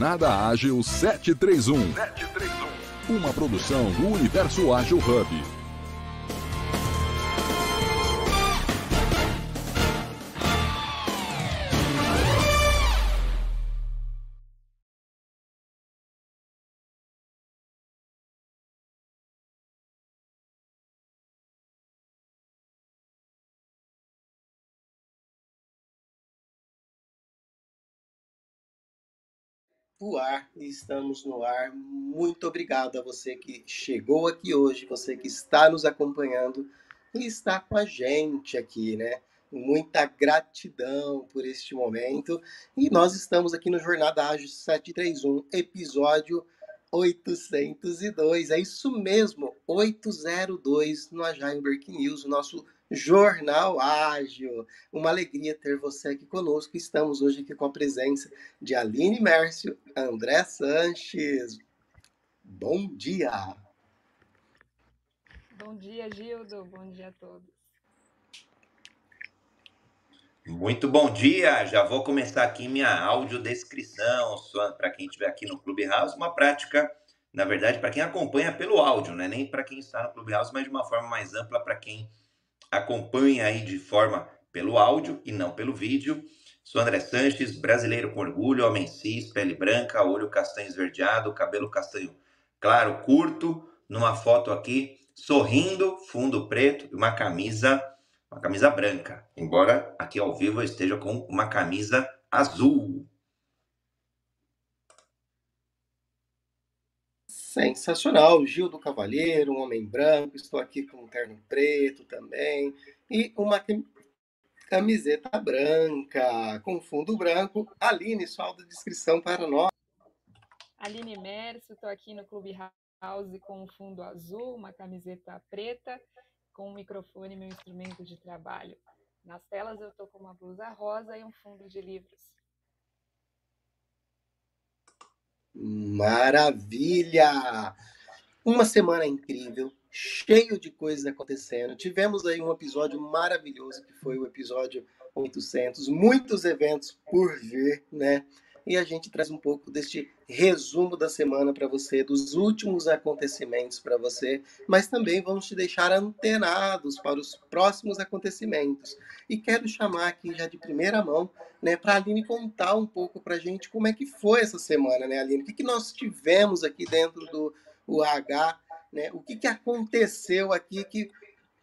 Jornada Ágil 731. 731. Uma produção do Universo Ágil Hub. O ar e estamos no ar. Muito obrigado a você que chegou aqui hoje, você que está nos acompanhando e está com a gente aqui, né? Muita gratidão por este momento. E nós estamos aqui no Jornada Ágil 731, episódio 802. É isso mesmo, 802 no Agile Breaking News, o nosso Jornal Ágil. Uma alegria ter você aqui conosco. Estamos hoje aqui com a presença de Aline Mércio, André Sanches. Bom dia! Bom dia, Gildo. Bom dia a todos. Muito bom dia! Já vou começar aqui minha audiodescrição para quem estiver aqui no Clubhouse, uma prática, na verdade, para quem acompanha pelo áudio, né? nem para quem está no Clubhouse, mas de uma forma mais ampla para quem acompanha aí de forma pelo áudio e não pelo vídeo. Sou André Sanches, brasileiro com orgulho, homem cis, pele branca, olho castanho esverdeado, cabelo castanho claro, curto, numa foto aqui, sorrindo, fundo preto e uma camisa, uma camisa branca. Embora aqui ao vivo eu esteja com uma camisa azul. Sensacional, Gil do Cavalheiro, um homem branco, estou aqui com um terno preto também, e uma camiseta branca, com fundo branco. Aline, sua descrição para nós. Aline Mercio, estou aqui no Clube House com um fundo azul, uma camiseta preta, com um microfone e meu instrumento de trabalho. Nas telas eu estou com uma blusa rosa e um fundo de livros. Maravilha! Uma semana incrível, cheio de coisas acontecendo. Tivemos aí um episódio maravilhoso que foi o episódio 800, muitos eventos por vir, né? E a gente traz um pouco deste resumo da semana para você, dos últimos acontecimentos para você, mas também vamos te deixar antenados para os próximos acontecimentos. E quero chamar aqui já de primeira mão, né, para a Aline contar um pouco para a gente como é que foi essa semana, né, Aline? O que, que nós tivemos aqui dentro do UH, né? O que, que aconteceu aqui que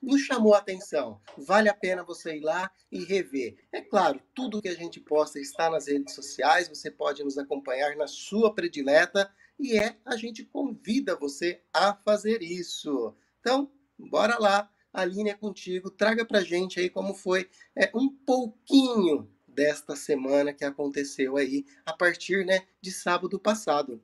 nos chamou a atenção. Vale a pena você ir lá e rever. É claro, tudo que a gente posta está nas redes sociais, você pode nos acompanhar na sua predileta e é a gente convida você a fazer isso. Então, bora lá, a linha é contigo, traga pra gente aí como foi é, um pouquinho desta semana que aconteceu aí a partir né, de sábado passado.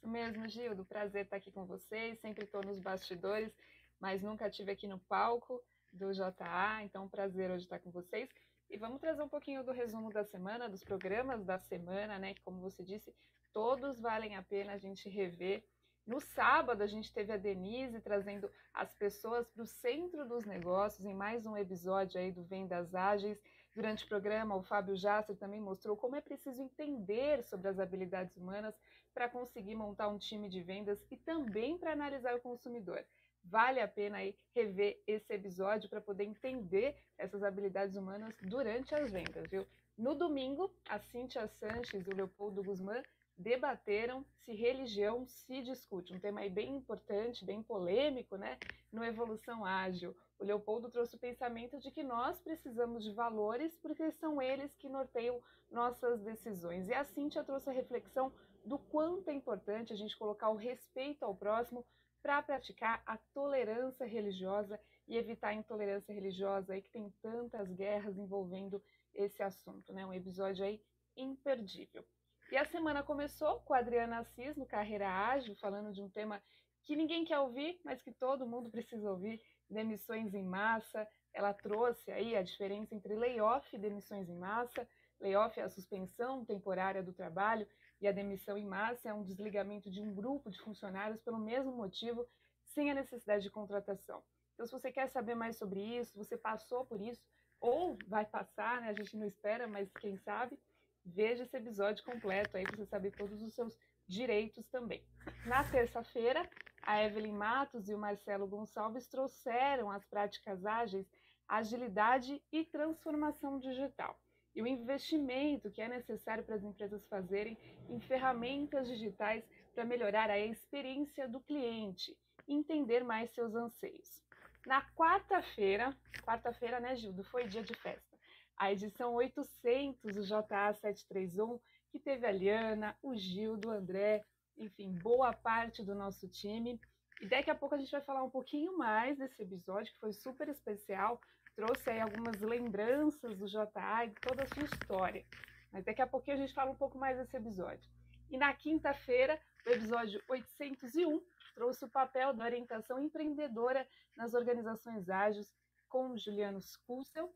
Isso mesmo, Gildo. Prazer estar aqui com vocês. Sempre estou nos bastidores mas nunca tive aqui no palco do JA, então prazer hoje estar com vocês. E vamos trazer um pouquinho do resumo da semana, dos programas da semana, né? Que, como você disse, todos valem a pena a gente rever. No sábado, a gente teve a Denise trazendo as pessoas para o centro dos negócios em mais um episódio aí do Vendas Ágeis. Durante o programa, o Fábio Jasser também mostrou como é preciso entender sobre as habilidades humanas para conseguir montar um time de vendas e também para analisar o consumidor. Vale a pena aí rever esse episódio para poder entender essas habilidades humanas durante as vendas, viu? No domingo, a Cíntia Sanches e o Leopoldo Guzmán debateram se religião se discute. Um tema aí bem importante, bem polêmico, né? No Evolução Ágil. O Leopoldo trouxe o pensamento de que nós precisamos de valores porque são eles que norteiam nossas decisões. E a Cíntia trouxe a reflexão do quanto é importante a gente colocar o respeito ao próximo para praticar a tolerância religiosa e evitar a intolerância religiosa aí que tem tantas guerras envolvendo esse assunto, né? Um episódio aí imperdível. E a semana começou com a Adriana Assis no Carreira Ágil, falando de um tema que ninguém quer ouvir, mas que todo mundo precisa ouvir, demissões em massa. Ela trouxe aí a diferença entre layoff e demissões em massa. Layoff é a suspensão temporária do trabalho e a demissão em massa é um desligamento de um grupo de funcionários pelo mesmo motivo, sem a necessidade de contratação. Então, se você quer saber mais sobre isso, você passou por isso, ou vai passar, né? a gente não espera, mas quem sabe, veja esse episódio completo aí para você saber todos os seus direitos também. Na terça-feira, a Evelyn Matos e o Marcelo Gonçalves trouxeram as práticas ágeis, agilidade e transformação digital. E o investimento que é necessário para as empresas fazerem em ferramentas digitais para melhorar a experiência do cliente e entender mais seus anseios. Na quarta-feira, quarta-feira, né, Gildo? Foi dia de festa. A edição 800 do JA 731, que teve a Liana, o Gildo, o André, enfim, boa parte do nosso time. E daqui a pouco a gente vai falar um pouquinho mais desse episódio, que foi super especial. Trouxe aí algumas lembranças do JA e toda a sua história. Mas daqui a pouquinho a gente fala um pouco mais desse episódio. E na quinta-feira, o episódio 801 trouxe o papel da orientação empreendedora nas organizações ágeis com Juliano Skulsel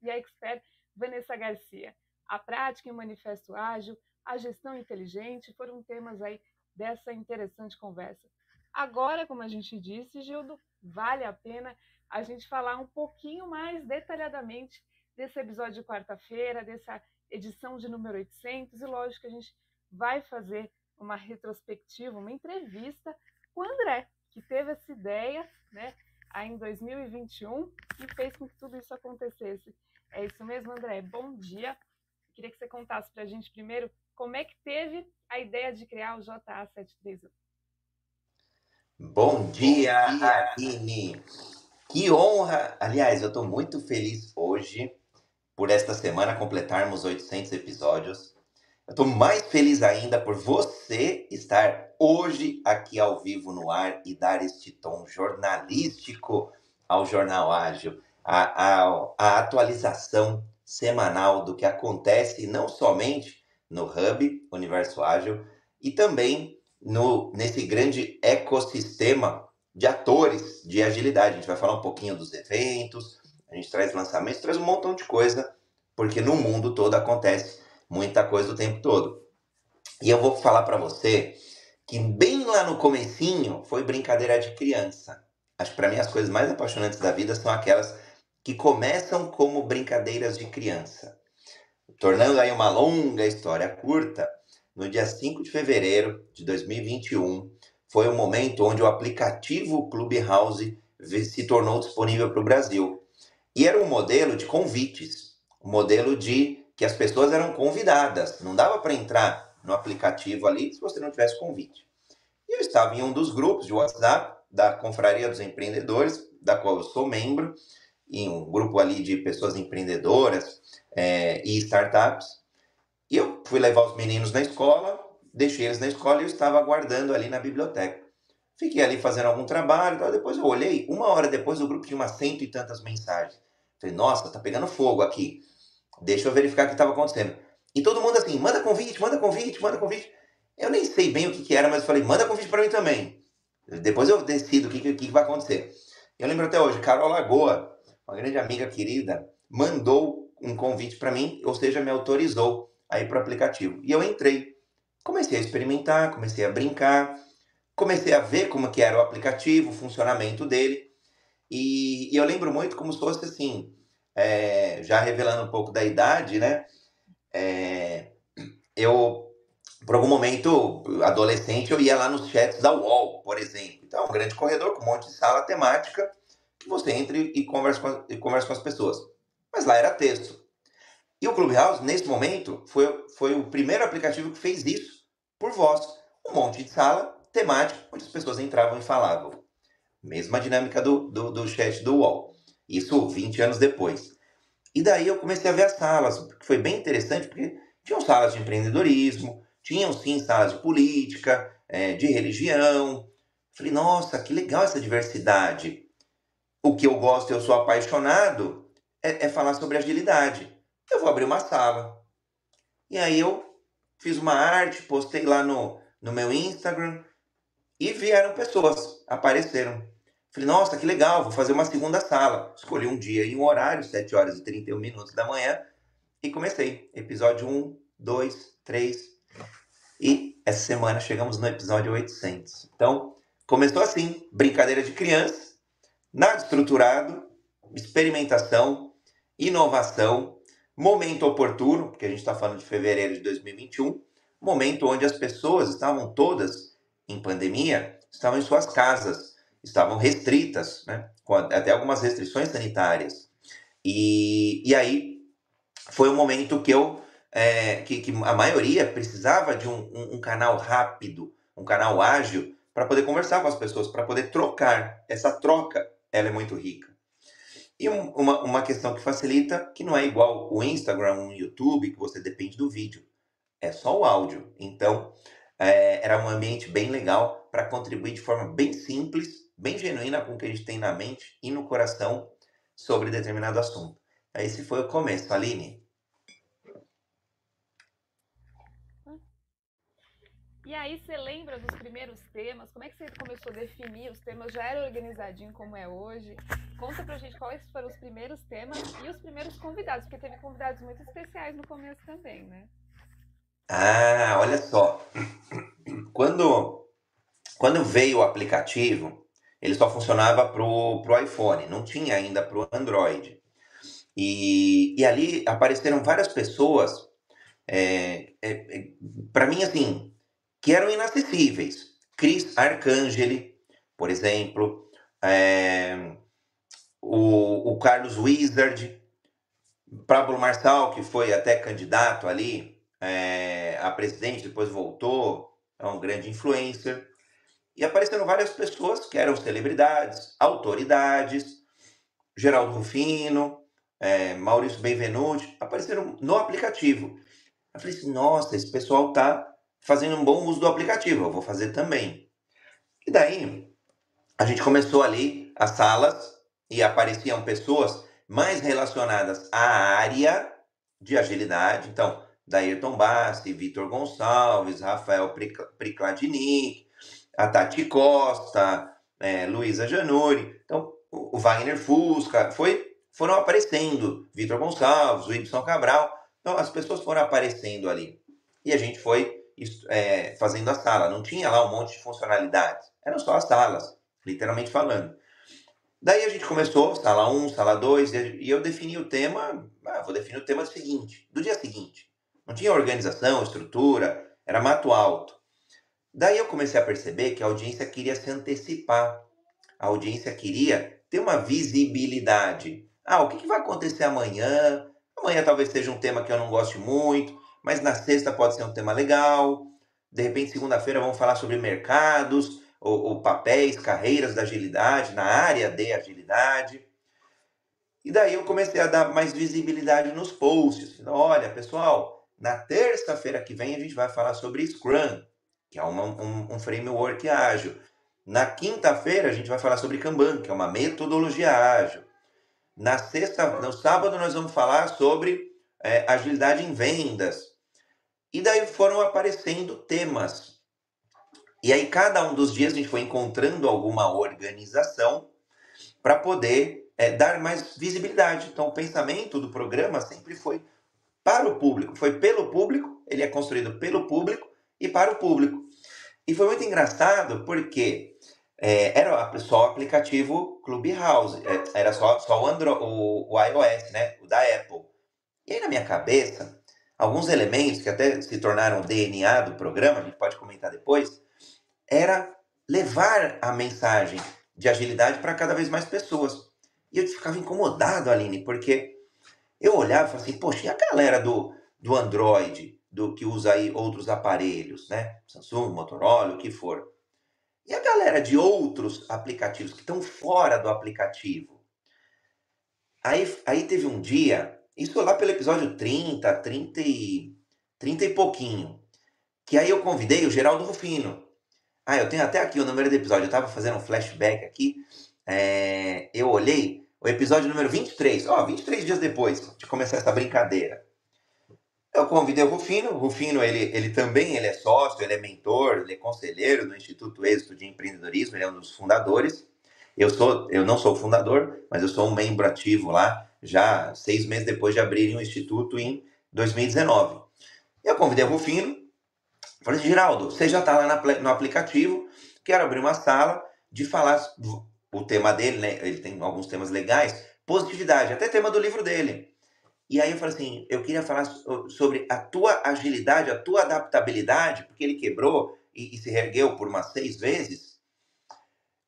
e a expert Vanessa Garcia. A prática e o manifesto ágil, a gestão inteligente foram temas aí dessa interessante conversa. Agora, como a gente disse, Gildo, vale a pena a gente falar um pouquinho mais detalhadamente desse episódio de quarta-feira, dessa edição de número 800, e lógico que a gente vai fazer uma retrospectiva, uma entrevista com o André, que teve essa ideia, né, aí em 2021 e fez com que tudo isso acontecesse. É isso mesmo, André. Bom dia. Queria que você contasse para a gente primeiro como é que teve a ideia de criar o JA 731. Bom dia, Aline. Que honra! Aliás, eu estou muito feliz hoje por esta semana completarmos 800 episódios. Eu estou mais feliz ainda por você estar hoje aqui ao vivo no ar e dar este tom jornalístico ao Jornal Ágil, a, a, a atualização semanal do que acontece não somente no Hub Universo Ágil e também no, nesse grande ecossistema de atores de agilidade. A gente vai falar um pouquinho dos eventos, a gente traz lançamentos, traz um montão de coisa, porque no mundo todo acontece muita coisa o tempo todo. E eu vou falar para você que bem lá no comecinho foi brincadeira de criança. Acho que para mim as coisas mais apaixonantes da vida são aquelas que começam como brincadeiras de criança. Tornando aí uma longa história curta, no dia 5 de fevereiro de 2021 foi o momento onde o aplicativo Clubhouse se tornou disponível para o Brasil. E era um modelo de convites, um modelo de que as pessoas eram convidadas. Não dava para entrar no aplicativo ali se você não tivesse convite. E eu estava em um dos grupos de WhatsApp da Confraria dos Empreendedores, da qual eu sou membro, em um grupo ali de pessoas empreendedoras é, e startups. E eu fui levar os meninos na escola, deixei eles na escola e eu estava aguardando ali na biblioteca. Fiquei ali fazendo algum trabalho, depois eu olhei, uma hora depois o grupo tinha umas cento e tantas mensagens. Falei, nossa, tá pegando fogo aqui. Deixa eu verificar o que estava acontecendo. E todo mundo assim, manda convite, manda convite, manda convite. Eu nem sei bem o que, que era, mas eu falei, manda convite para mim também. Depois eu decido o que, que, que vai acontecer. Eu lembro até hoje, Carol Lagoa, uma grande amiga querida, mandou um convite para mim, ou seja, me autorizou a ir para o aplicativo. E eu entrei. Comecei a experimentar, comecei a brincar, comecei a ver como que era o aplicativo, o funcionamento dele. E, e eu lembro muito como se fosse assim, é, já revelando um pouco da idade, né? É, eu, por algum momento, adolescente, eu ia lá nos chats da UOL, por exemplo. Então, um grande corredor com um monte de sala temática que você entra e conversa com, e conversa com as pessoas. Mas lá era texto. E o Clubhouse, nesse momento, foi, foi o primeiro aplicativo que fez isso por voz. Um monte de sala temática, onde as pessoas entravam e falavam. Mesma dinâmica do, do, do chat do UOL. Isso 20 anos depois. E daí eu comecei a ver as salas, que foi bem interessante, porque tinham salas de empreendedorismo, tinham sim salas de política, é, de religião. Falei, nossa, que legal essa diversidade. O que eu gosto, eu sou apaixonado, é, é falar sobre agilidade. Eu vou abrir uma sala. E aí eu fiz uma arte, postei lá no, no meu Instagram e vieram pessoas, apareceram. Falei, nossa, que legal, vou fazer uma segunda sala. Escolhi um dia e um horário, 7 horas e 31 minutos da manhã, e comecei. Episódio 1, 2, 3. E essa semana chegamos no episódio 800. Então, começou assim: brincadeira de criança, nada estruturado, experimentação, inovação, momento oportuno, porque a gente está falando de fevereiro de 2021, momento onde as pessoas estavam todas em pandemia, estavam em suas casas, estavam restritas, né, com até algumas restrições sanitárias. E, e aí foi um momento que eu é, que, que, a maioria precisava de um, um, um canal rápido, um canal ágil para poder conversar com as pessoas, para poder trocar. Essa troca ela é muito rica. E um, uma, uma questão que facilita, que não é igual o Instagram, o YouTube, que você depende do vídeo. É só o áudio. Então, é, era um ambiente bem legal para contribuir de forma bem simples, bem genuína com o que a gente tem na mente e no coração sobre determinado assunto. Esse foi o começo, Aline. E aí você lembra dos primeiros temas? Como é que você começou a definir? Os temas já era organizadinho como é hoje? Conta pra gente quais foram os primeiros temas e os primeiros convidados, porque teve convidados muito especiais no começo também, né? Ah, olha só. Quando, quando veio o aplicativo, ele só funcionava pro, pro iPhone, não tinha ainda pro Android. E, e ali apareceram várias pessoas, é, é, é para mim, assim, que eram inacessíveis. Chris Arcangeli, por exemplo, é, o, o, Carlos Wizard, Pablo Marçal, que foi até candidato ali é, a presidente, depois voltou, é um grande influencer. E apareceram várias pessoas que eram celebridades, autoridades, Geraldo Rufino, é, Maurício Benvenuti, apareceram no aplicativo. Eu falei assim, nossa, esse pessoal tá fazendo um bom uso do aplicativo, eu vou fazer também. E daí, a gente começou ali as salas e apareciam pessoas mais relacionadas à área de agilidade. Então, Dairton Bassi, Vitor Gonçalves, Rafael Pricladinic, a Tati Costa, é, Luísa Januri, então o, Wagner Fusca, foi, foram aparecendo, Vitor Gonçalves, o Ibson Cabral, então as pessoas foram aparecendo ali. E a gente foi é, fazendo a sala. Não tinha lá um monte de funcionalidades. Eram só as salas, literalmente falando. Daí a gente começou, sala 1, sala 2, e eu defini o tema, ah, vou definir o tema seguinte, do dia seguinte. Não tinha organização, estrutura, era mato alto. Daí eu comecei a perceber que a audiência queria se antecipar. A audiência queria ter uma visibilidade. Ah, o que, que vai acontecer amanhã? Amanhã talvez seja um tema que eu não goste muito mas na sexta pode ser um tema legal. De repente, segunda-feira, vamos falar sobre mercados, ou, ou, papéis, carreiras da agilidade, na área de agilidade. E daí eu comecei a dar mais visibilidade nos posts. Olha, pessoal, na terça-feira que vem a gente vai falar sobre Scrum, que é uma, um, um framework ágil. Na quinta-feira a gente vai falar sobre Kanban, que é uma metodologia ágil. Na sexta, no sábado nós vamos falar sobre é, agilidade em vendas. E daí foram aparecendo temas. E aí, cada um dos dias, a gente foi encontrando alguma organização para poder é, dar mais visibilidade. Então, o pensamento do programa sempre foi para o público, foi pelo público, ele é construído pelo público e para o público. E foi muito engraçado porque é, era só o aplicativo Clubhouse, é, era só, só o, o, o iOS, né? o da Apple. E aí, na minha cabeça, alguns elementos que até se tornaram DNA do programa, a gente pode comentar depois, era levar a mensagem de agilidade para cada vez mais pessoas. E eu ficava incomodado, Aline, porque eu olhava e falava assim, poxa, e a galera do, do Android, do que usa aí outros aparelhos, né? Samsung, Motorola, o que for. E a galera de outros aplicativos que estão fora do aplicativo. Aí, aí teve um dia isso lá pelo episódio 30, 30 e, 30 e pouquinho. Que aí eu convidei o Geraldo Rufino. Ah, eu tenho até aqui o número do episódio. Eu tava fazendo um flashback aqui. É, eu olhei o episódio número 23. Ó, 23 dias depois de começar essa brincadeira. Eu convidei o Rufino. O Rufino, ele, ele também ele é sócio, ele é mentor, ele é conselheiro do Instituto Êxito de Empreendedorismo, ele é um dos fundadores. Eu, sou, eu não sou fundador, mas eu sou um membro ativo lá já seis meses depois de abrirem o Instituto em 2019. Eu convidei o Rufino, falei, Geraldo, você já está lá no aplicativo, quero abrir uma sala de falar o tema dele, né? Ele tem alguns temas legais, positividade, até tema do livro dele. E aí eu falei assim, eu queria falar sobre a tua agilidade, a tua adaptabilidade, porque ele quebrou e, e se reergueu por umas seis vezes.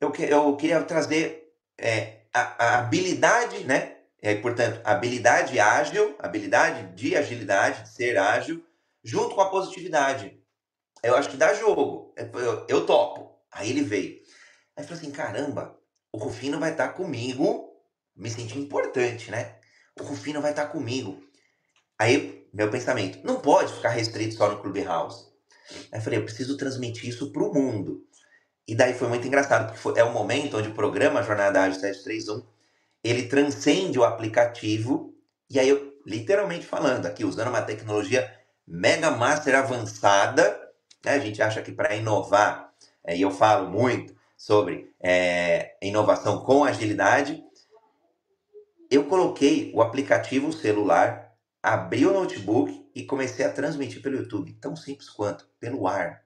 Eu, que, eu queria trazer é, a, a, habilidade, né? É, portanto, habilidade ágil, habilidade de agilidade, de ser ágil, junto com a positividade. Eu acho que dá jogo. Eu, eu topo. Aí ele veio. Aí falei assim, caramba, o Rufino vai estar comigo, me senti importante, né? O Rufino vai estar comigo. Aí, meu pensamento, não pode ficar restrito só no Clubhouse. Aí eu falei, eu preciso transmitir isso para o mundo. E daí foi muito engraçado, porque foi, é o momento onde o programa Jornada Ágil 731, ele transcende o aplicativo, e aí eu, literalmente falando aqui, usando uma tecnologia mega master avançada, né? a gente acha que para inovar, é, e eu falo muito sobre é, inovação com agilidade, eu coloquei o aplicativo celular, abri o notebook e comecei a transmitir pelo YouTube, tão simples quanto, pelo ar.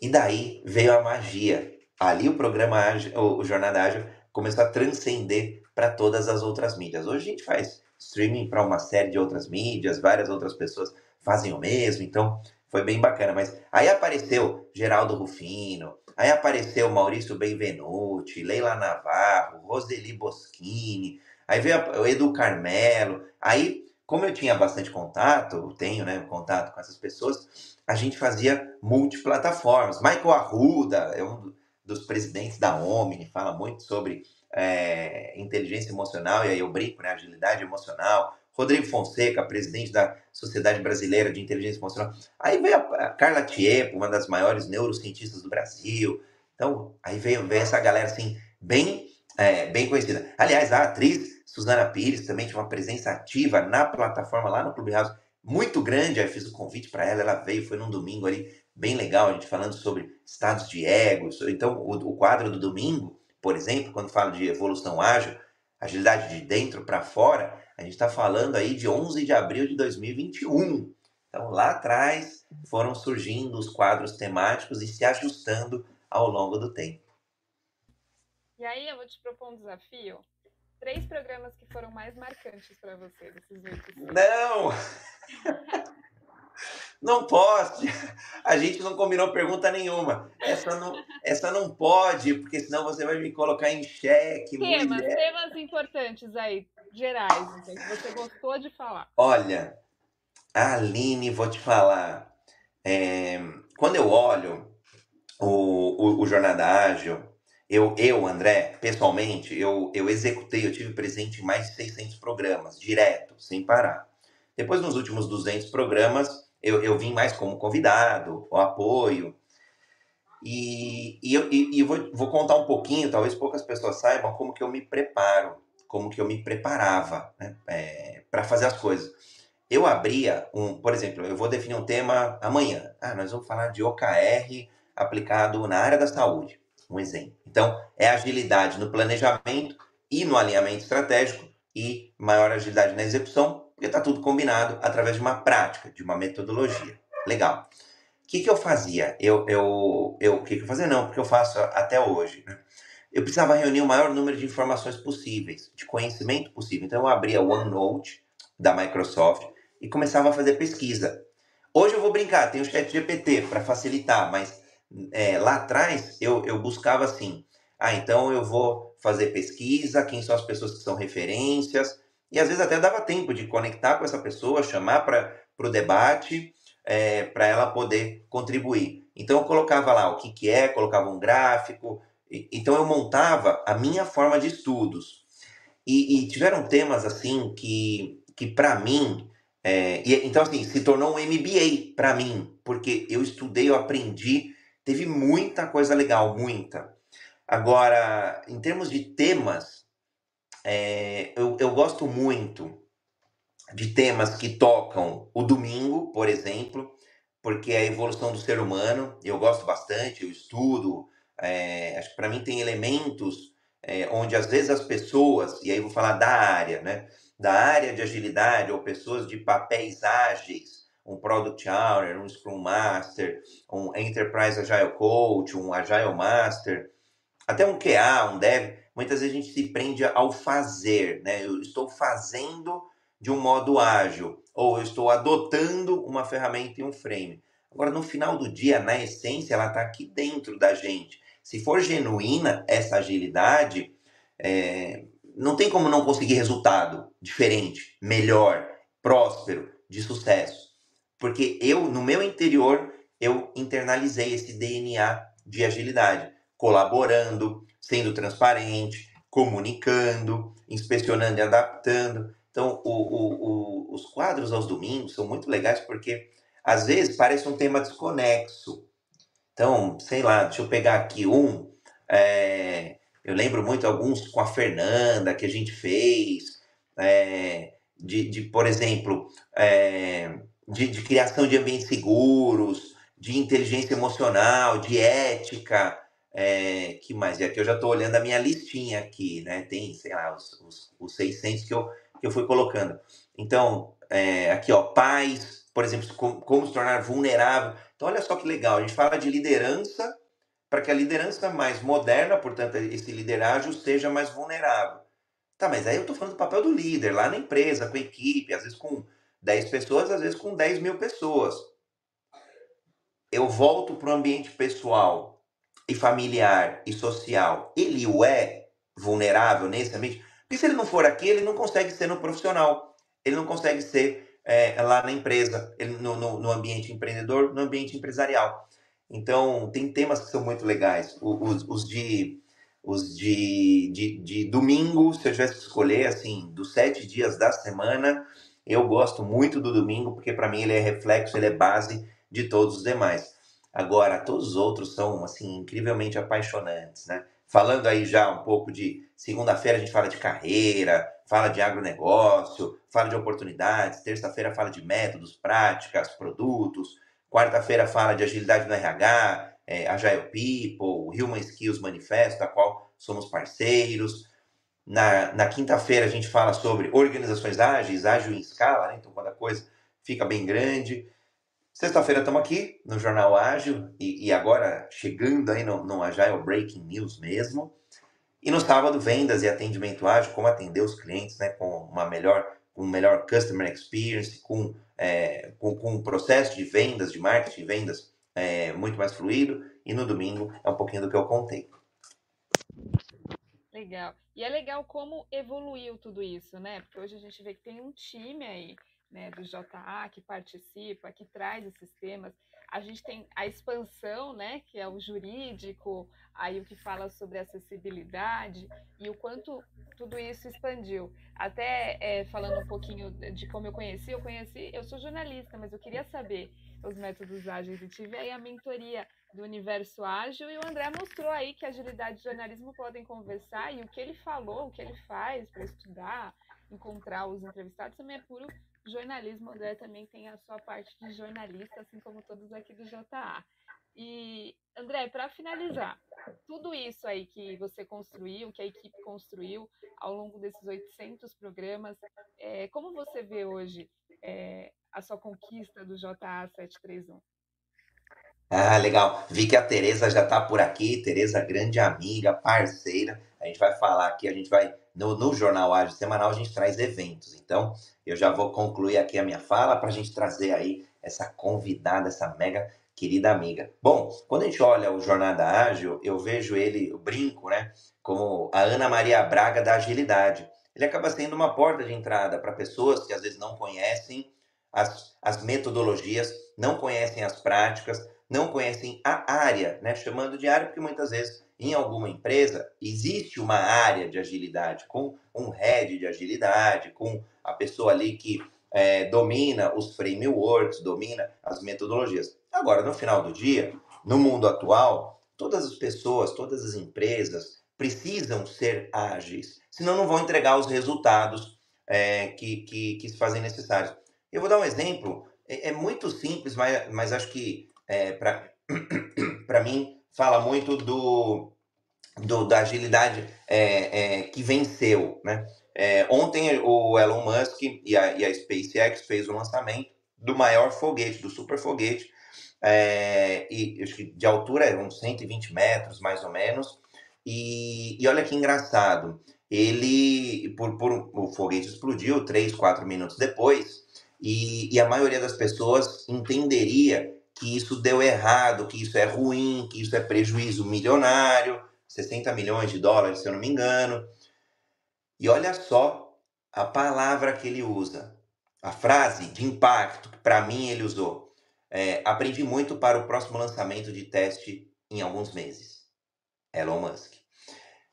E daí veio a magia. Ali o programa o Jornada Ágil começou a transcender para todas as outras mídias. Hoje a gente faz streaming para uma série de outras mídias, várias outras pessoas fazem o mesmo, então foi bem bacana. Mas aí apareceu Geraldo Rufino, aí apareceu Maurício Benvenuti, Leila Navarro, Roseli Boschini, aí veio o Edu Carmelo, aí como eu tinha bastante contato, tenho né, contato com essas pessoas, a gente fazia multiplataformas. Michael Arruda é um dos presidentes da Omni, fala muito sobre é, inteligência emocional, e aí eu brinco, né, agilidade emocional. Rodrigo Fonseca, presidente da Sociedade Brasileira de Inteligência Emocional. Aí veio a Carla Tiepo, uma das maiores neurocientistas do Brasil. Então, aí veio, veio essa galera assim, bem, é, bem conhecida. Aliás, a atriz Suzana Pires também tinha uma presença ativa na plataforma lá no Clubhouse muito grande. Aí fiz o convite para ela, ela veio, foi num domingo ali, bem legal, a gente falando sobre estados de ego. Então, o, o quadro do domingo, por exemplo, quando fala de evolução ágil, agilidade de dentro para fora, a gente está falando aí de 11 de abril de 2021. Então, lá atrás foram surgindo os quadros temáticos e se ajustando ao longo do tempo. E aí eu vou te propor um desafio três programas que foram mais marcantes para você desses oito. Não! Não pode. A gente não combinou pergunta nenhuma. Essa não, essa não pode, porque senão você vai me colocar em xeque. Temas, mulher. temas importantes aí, gerais, então, que você gostou de falar. Olha, Aline, vou te falar. É, quando eu olho o, o, o Jornada Ágil, eu, eu, André, pessoalmente, eu, eu executei, eu tive presente em mais de 600 programas, direto, sem parar. Depois, nos últimos 200 programas, eu, eu vim mais como convidado, o apoio. E, e eu e, vou, vou contar um pouquinho, talvez poucas pessoas saibam, como que eu me preparo, como que eu me preparava né, é, para fazer as coisas. Eu abria um, por exemplo, eu vou definir um tema amanhã. Ah, nós vamos falar de OKR aplicado na área da saúde um exemplo. Então, é agilidade no planejamento e no alinhamento estratégico e maior agilidade na execução, porque está tudo combinado através de uma prática, de uma metodologia. Legal. O que, que eu fazia? Eu, eu, eu, o que, que eu fazia? Não, porque eu faço até hoje. Né? Eu precisava reunir o maior número de informações possíveis, de conhecimento possível. Então, eu abria o OneNote da Microsoft e começava a fazer pesquisa. Hoje eu vou brincar, tem o chat GPT para facilitar, mas é, lá atrás eu, eu buscava assim, ah, então eu vou fazer pesquisa, quem são as pessoas que são referências, e às vezes até dava tempo de conectar com essa pessoa, chamar para o debate, é, para ela poder contribuir. Então eu colocava lá o que, que é, colocava um gráfico, e, então eu montava a minha forma de estudos. E, e tiveram temas assim que, que para mim, é, e, então assim, se tornou um MBA para mim, porque eu estudei, eu aprendi Teve muita coisa legal, muita. Agora, em termos de temas, é, eu, eu gosto muito de temas que tocam o domingo, por exemplo, porque é a evolução do ser humano, eu gosto bastante, eu estudo, é, acho que para mim tem elementos é, onde às vezes as pessoas, e aí vou falar da área, né, da área de agilidade, ou pessoas de papéis ágeis, um Product Owner, um Scrum Master, um Enterprise Agile Coach, um Agile Master, até um QA, um Dev, muitas vezes a gente se prende ao fazer, né? Eu estou fazendo de um modo ágil, ou eu estou adotando uma ferramenta e um frame. Agora, no final do dia, na essência, ela está aqui dentro da gente. Se for genuína essa agilidade, é, não tem como não conseguir resultado diferente, melhor, próspero, de sucesso. Porque eu, no meu interior, eu internalizei esse DNA de agilidade, colaborando, sendo transparente, comunicando, inspecionando e adaptando. Então, o, o, o, os quadros aos domingos são muito legais porque, às vezes, parece um tema desconexo. Então, sei lá, deixa eu pegar aqui um. É, eu lembro muito alguns com a Fernanda que a gente fez, é, de, de, por exemplo, é, de, de criação de ambientes seguros, de inteligência emocional, de ética, é, que mais? E aqui eu já estou olhando a minha listinha aqui, né? Tem, sei lá, os, os, os 600 que eu, que eu fui colocando. Então, é, aqui, ó, paz, por exemplo, como, como, se tornar vulnerável. Então, olha só que legal, a gente fala de liderança para que a liderança mais moderna, portanto, esse liderágio seja mais vulnerável. Tá, mas aí eu estou falando do papel do líder, lá na empresa, com a equipe, às vezes com 10 pessoas, às vezes com 10 mil pessoas. Eu volto para o ambiente pessoal e familiar e social, ele o é vulnerável nesse ambiente? Porque se ele não for aqui, ele não consegue ser no profissional, ele não consegue ser é, lá na empresa, ele, no, no, no, ambiente empreendedor, no ambiente empresarial. Então, tem temas que são muito legais. Os, os de os de, de, de domingo, se eu tivesse que escolher, assim, dos sete dias da semana, eu gosto muito do domingo, porque para mim ele é reflexo, ele é base de todos os demais. Agora, todos os outros são, assim, incrivelmente apaixonantes, né? Falando aí já um pouco de segunda-feira a gente fala de carreira, fala de agronegócio, fala de oportunidades, terça-feira fala de métodos, práticas, produtos, quarta-feira fala de agilidade no RH, é, Agile People, Human Skills Manifesto, da qual somos parceiros. Na, na quinta-feira a gente fala sobre organizações ágeis, ágil em escala, né? então quando a coisa fica bem grande. Sexta-feira estamos aqui no Jornal Ágil e, e, agora chegando aí no, no Agile Breaking News mesmo. E no sábado, vendas e atendimento ágil, como atender os clientes né, com uma melhor, um melhor customer experience, com, é, com, com um processo de vendas, de marketing de vendas é, muito mais fluido. E no domingo é um pouquinho do que eu contei. Legal. E é legal como evoluiu tudo isso, né? Porque hoje a gente vê que tem um time aí né, do JA que participa, que traz esses temas. A gente tem a expansão, né, que é o jurídico, aí o que fala sobre acessibilidade e o quanto tudo isso expandiu. Até é, falando um pouquinho de como eu conheci, eu conheci, eu sou jornalista, mas eu queria saber os métodos ágeis e tive aí a mentoria do universo ágil e o André mostrou aí que agilidade e jornalismo podem conversar e o que ele falou, o que ele faz para estudar, encontrar os entrevistados também é puro jornalismo, André também tem a sua parte de jornalista, assim como todos aqui do JA. E, André, para finalizar, tudo isso aí que você construiu, que a equipe construiu ao longo desses 800 programas, é, como você vê hoje é, a sua conquista do JA 731? Ah, legal. Vi que a Tereza já está por aqui. Tereza, grande amiga, parceira. A gente vai falar aqui, a gente vai no, no Jornal Ágil Semanal, a gente traz eventos. Então, eu já vou concluir aqui a minha fala para a gente trazer aí essa convidada, essa mega querida amiga. Bom, quando a gente olha o Jornada Ágil, eu vejo ele, o brinco, né, como a Ana Maria Braga da agilidade. Ele acaba sendo uma porta de entrada para pessoas que às vezes não conhecem as, as metodologias, não conhecem as práticas, não conhecem a área, né, chamando de área porque muitas vezes em alguma empresa existe uma área de agilidade, com um head de agilidade, com a pessoa ali que é, domina os frameworks, domina as metodologias. Agora, no final do dia, no mundo atual, todas as pessoas, todas as empresas precisam ser ágeis, senão não vão entregar os resultados é, que, que, que, se fazem necessários. Eu vou dar um exemplo, é, é muito simples, mas, mas acho que é, para mim fala muito do, do da agilidade é, é, que venceu, né? É, ontem o Elon Musk e a, e a, SpaceX fez o lançamento do maior foguete, do super foguete, é, e acho que de altura é uns 120 metros mais ou menos. E, e olha que engraçado, ele, por, por o foguete explodiu três, quatro minutos depois, e, e a maioria das pessoas entenderia que isso deu errado, que isso é ruim, que isso é prejuízo milionário, 60 milhões de dólares, se eu não me engano. E olha só a palavra que ele usa, a frase de impacto que para mim ele usou. É, aprendi muito para o próximo lançamento de teste em alguns meses. Elon Musk.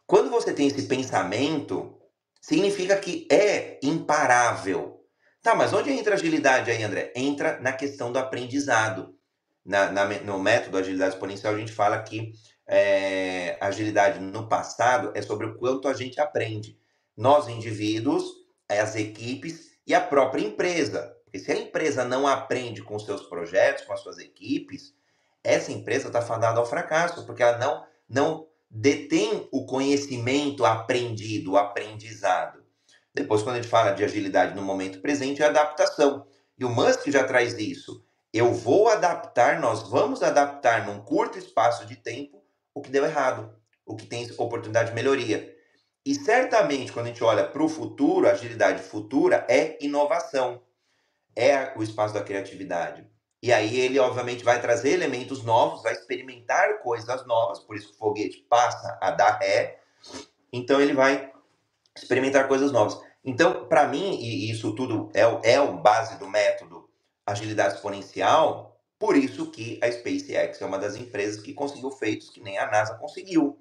Quando você tem esse pensamento, significa que é imparável. Tá, mas onde entra a agilidade aí, André? Entra na questão do aprendizado. Na, na, no método agilidade exponencial, a gente fala que é, agilidade no passado é sobre o quanto a gente aprende. Nós, indivíduos, as equipes e a própria empresa. Porque se a empresa não aprende com seus projetos, com as suas equipes, essa empresa está fadada ao fracasso, porque ela não, não detém o conhecimento aprendido, o aprendizado. Depois, quando a gente fala de agilidade no momento presente, é adaptação. E o Musk já traz isso. Eu vou adaptar, nós vamos adaptar num curto espaço de tempo o que deu errado, o que tem oportunidade de melhoria. E certamente, quando a gente olha para o futuro, agilidade futura é inovação, é o espaço da criatividade. E aí ele, obviamente, vai trazer elementos novos, vai experimentar coisas novas, por isso que o foguete passa a dar ré. Então ele vai experimentar coisas novas. Então, para mim, e isso tudo é, é o base do método agilidade exponencial, por isso que a SpaceX é uma das empresas que conseguiu feitos que nem a NASA conseguiu.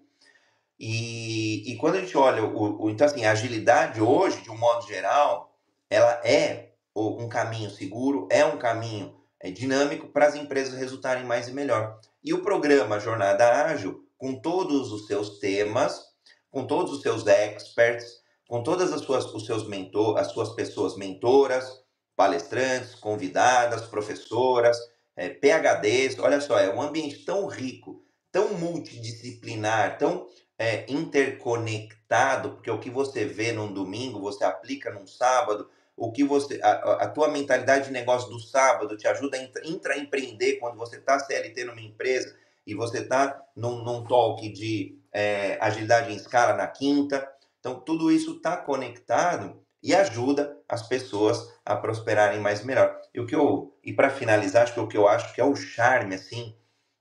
E, e quando a gente olha o, o, então assim, a agilidade hoje, de um modo geral, ela é um caminho seguro, é um caminho é, dinâmico para as empresas resultarem mais e melhor. E o programa Jornada Ágil, com todos os seus temas, com todos os seus experts, com todas as suas, os seus mentor, as suas pessoas mentoras, palestrantes, convidadas, professoras, é, PhDs, olha só, é um ambiente tão rico, tão multidisciplinar, tão é, interconectado, porque o que você vê num domingo, você aplica num sábado, o que você a, a tua mentalidade de negócio do sábado te ajuda a intraempreender quando você está CLT numa empresa e você está num, num talk de é, agilidade em escala na quinta. Então, tudo isso está conectado e ajuda as pessoas a prosperarem mais melhor. E o que eu e para finalizar, acho que o que eu acho que é o charme assim,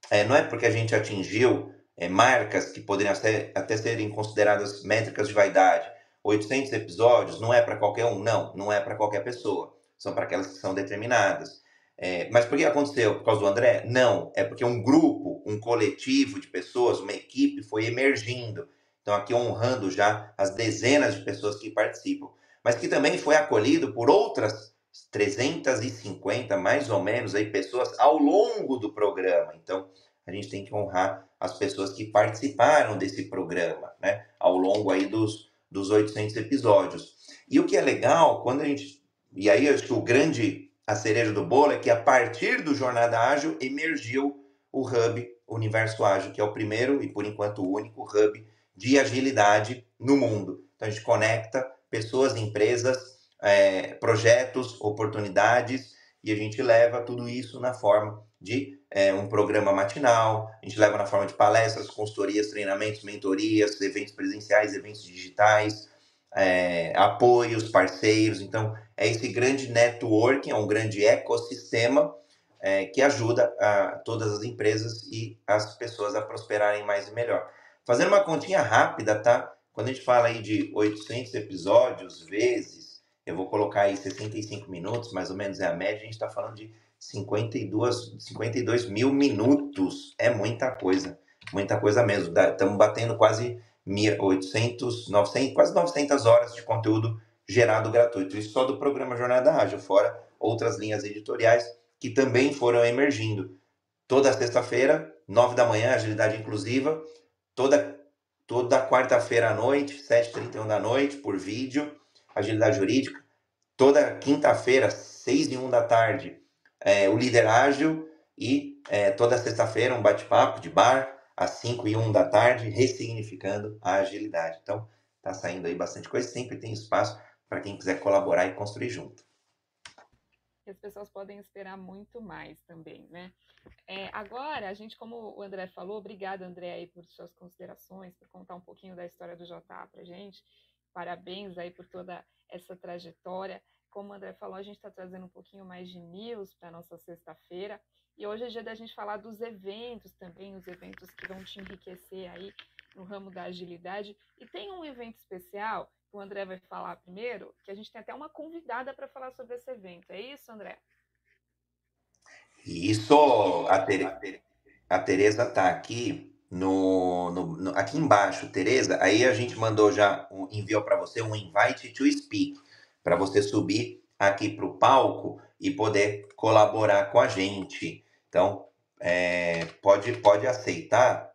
é, não é porque a gente atingiu é, marcas que poderiam até, até serem consideradas métricas de vaidade, 800 episódios não é para qualquer um, não, não é para qualquer pessoa. São para aquelas que são determinadas. É, mas por que aconteceu? Por causa do André? Não, é porque um grupo, um coletivo de pessoas, uma equipe foi emergindo. Então, aqui honrando já as dezenas de pessoas que participam, mas que também foi acolhido por outras 350, mais ou menos, aí, pessoas ao longo do programa. Então, a gente tem que honrar as pessoas que participaram desse programa, né? Ao longo aí dos, dos 800 episódios. E o que é legal, quando a gente. E aí acho que o grande. A cereja do bolo é que a partir do Jornada Ágil emergiu o Hub Universo Ágil, que é o primeiro e por enquanto o único hub de agilidade no mundo. Então a gente conecta pessoas, empresas, é, projetos, oportunidades e a gente leva tudo isso na forma de é, um programa matinal, a gente leva na forma de palestras, consultorias, treinamentos, mentorias, eventos presenciais, eventos digitais, é, apoios, parceiros. Então, é esse grande networking, é um grande ecossistema é, que ajuda a todas as empresas e as pessoas a prosperarem mais e melhor. Fazendo uma continha rápida, tá? Quando a gente fala aí de 800 episódios vezes, eu vou colocar aí 65 minutos, mais ou menos é a média, a gente está falando de 52, 52 mil minutos. É muita coisa. Muita coisa mesmo. Estamos batendo quase 800, 900, quase 900 horas de conteúdo gerado gratuito. Isso só do programa Jornada Ágil, fora outras linhas editoriais que também foram emergindo. Toda sexta-feira, 9 da manhã, agilidade inclusiva. Toda, toda quarta-feira à noite, 7h31 da noite, por vídeo, agilidade jurídica. Toda quinta-feira, 6 e 1 da tarde, é, o Líder Ágil e é, toda sexta-feira um bate-papo de bar às 5 e 1 da tarde, ressignificando a agilidade. Então, tá saindo aí bastante coisa, sempre tem espaço para quem quiser colaborar e construir junto. As pessoas podem esperar muito mais também, né? É, agora, a gente, como o André falou, obrigado, André, aí, por suas considerações, por contar um pouquinho da história do JA para gente. parabéns aí por toda essa trajetória. Como o André falou, a gente está trazendo um pouquinho mais de news para nossa sexta-feira. E hoje é dia da gente falar dos eventos também, os eventos que vão te enriquecer aí no ramo da agilidade. E tem um evento especial, que o André vai falar primeiro, que a gente tem até uma convidada para falar sobre esse evento. É isso, André? Isso, a, Tere, a Tereza está aqui no, no, no, aqui embaixo, Tereza. Aí a gente mandou já um, enviou para você um invite to speak para você subir aqui para o palco e poder colaborar com a gente. Então, é, pode, pode aceitar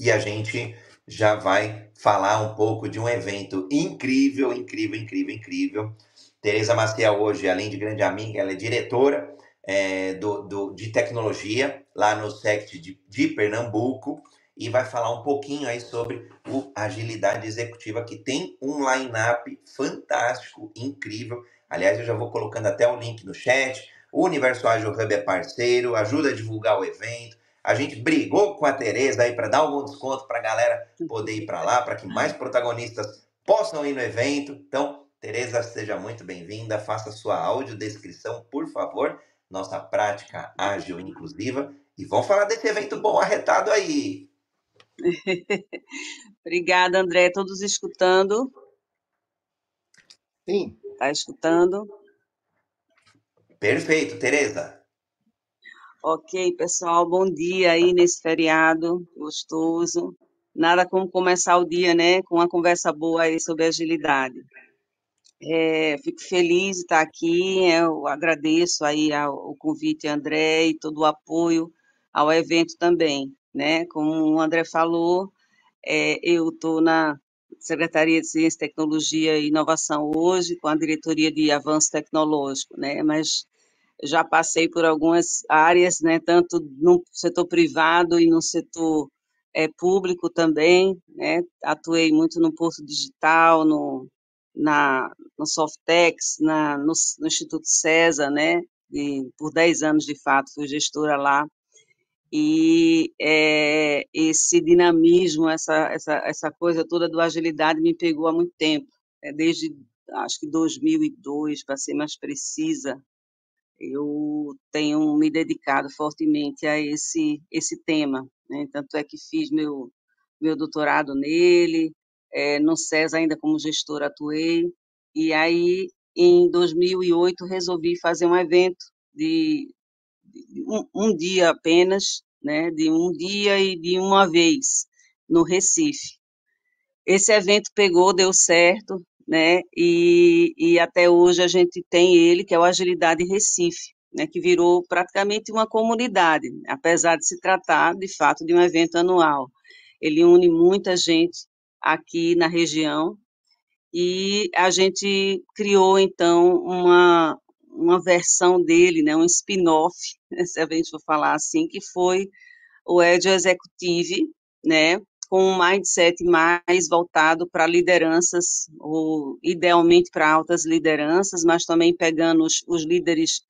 e a gente já vai falar um pouco de um evento incrível, incrível, incrível, incrível. Tereza Maciel hoje, além de grande amiga, ela é diretora é, do, do, de tecnologia lá no SECT de, de Pernambuco e vai falar um pouquinho aí sobre o Agilidade Executiva, que tem um line-up fantástico, incrível. Aliás, eu já vou colocando até o link no chat. O Universo Ágil Hub é parceiro, ajuda a divulgar o evento. A gente brigou com a Tereza aí para dar algum desconto para a galera poder ir para lá, para que mais protagonistas possam ir no evento. Então, Tereza, seja muito bem-vinda. Faça sua audiodescrição, por favor. Nossa prática ágil inclusiva. E vamos falar desse evento bom arretado aí. Obrigada, André. Todos escutando? Sim. Está escutando? Perfeito, Tereza. Ok, pessoal, bom dia aí nesse feriado gostoso. Nada como começar o dia, né, com uma conversa boa aí sobre agilidade. É, fico feliz de estar aqui, eu agradeço aí o convite, André, e todo o apoio ao evento também, né? Como o André falou, é, eu estou na Secretaria de Ciência, Tecnologia e Inovação hoje, com a diretoria de avanço tecnológico, né? Mas já passei por algumas áreas, né, tanto no setor privado e no setor é, público também, né, atuei muito no Porto Digital, no, na, no Softex, na, no, no Instituto César, né, e por 10 anos, de fato, fui gestora lá, e é, esse dinamismo, essa, essa, essa coisa toda do agilidade me pegou há muito tempo, é, desde, acho que 2002, para ser mais precisa, eu tenho me dedicado fortemente a esse esse tema, né? tanto é que fiz meu meu doutorado nele, é, no SES ainda como gestora atuei, e aí em 2008 resolvi fazer um evento de, de um, um, dia apenas, né, de um dia e de uma vez no Recife. Esse evento pegou, deu certo, né? E, e até hoje a gente tem ele, que é o Agilidade Recife, né? Que virou praticamente uma comunidade, apesar de se tratar, de fato, de um evento anual. Ele une muita gente aqui na região e a gente criou, então, uma, uma versão dele, né? Um spin-off, se a gente for falar assim, que foi o Ed Executive, né? Com um mindset mais voltado para lideranças, ou idealmente para altas lideranças, mas também pegando os, os líderes,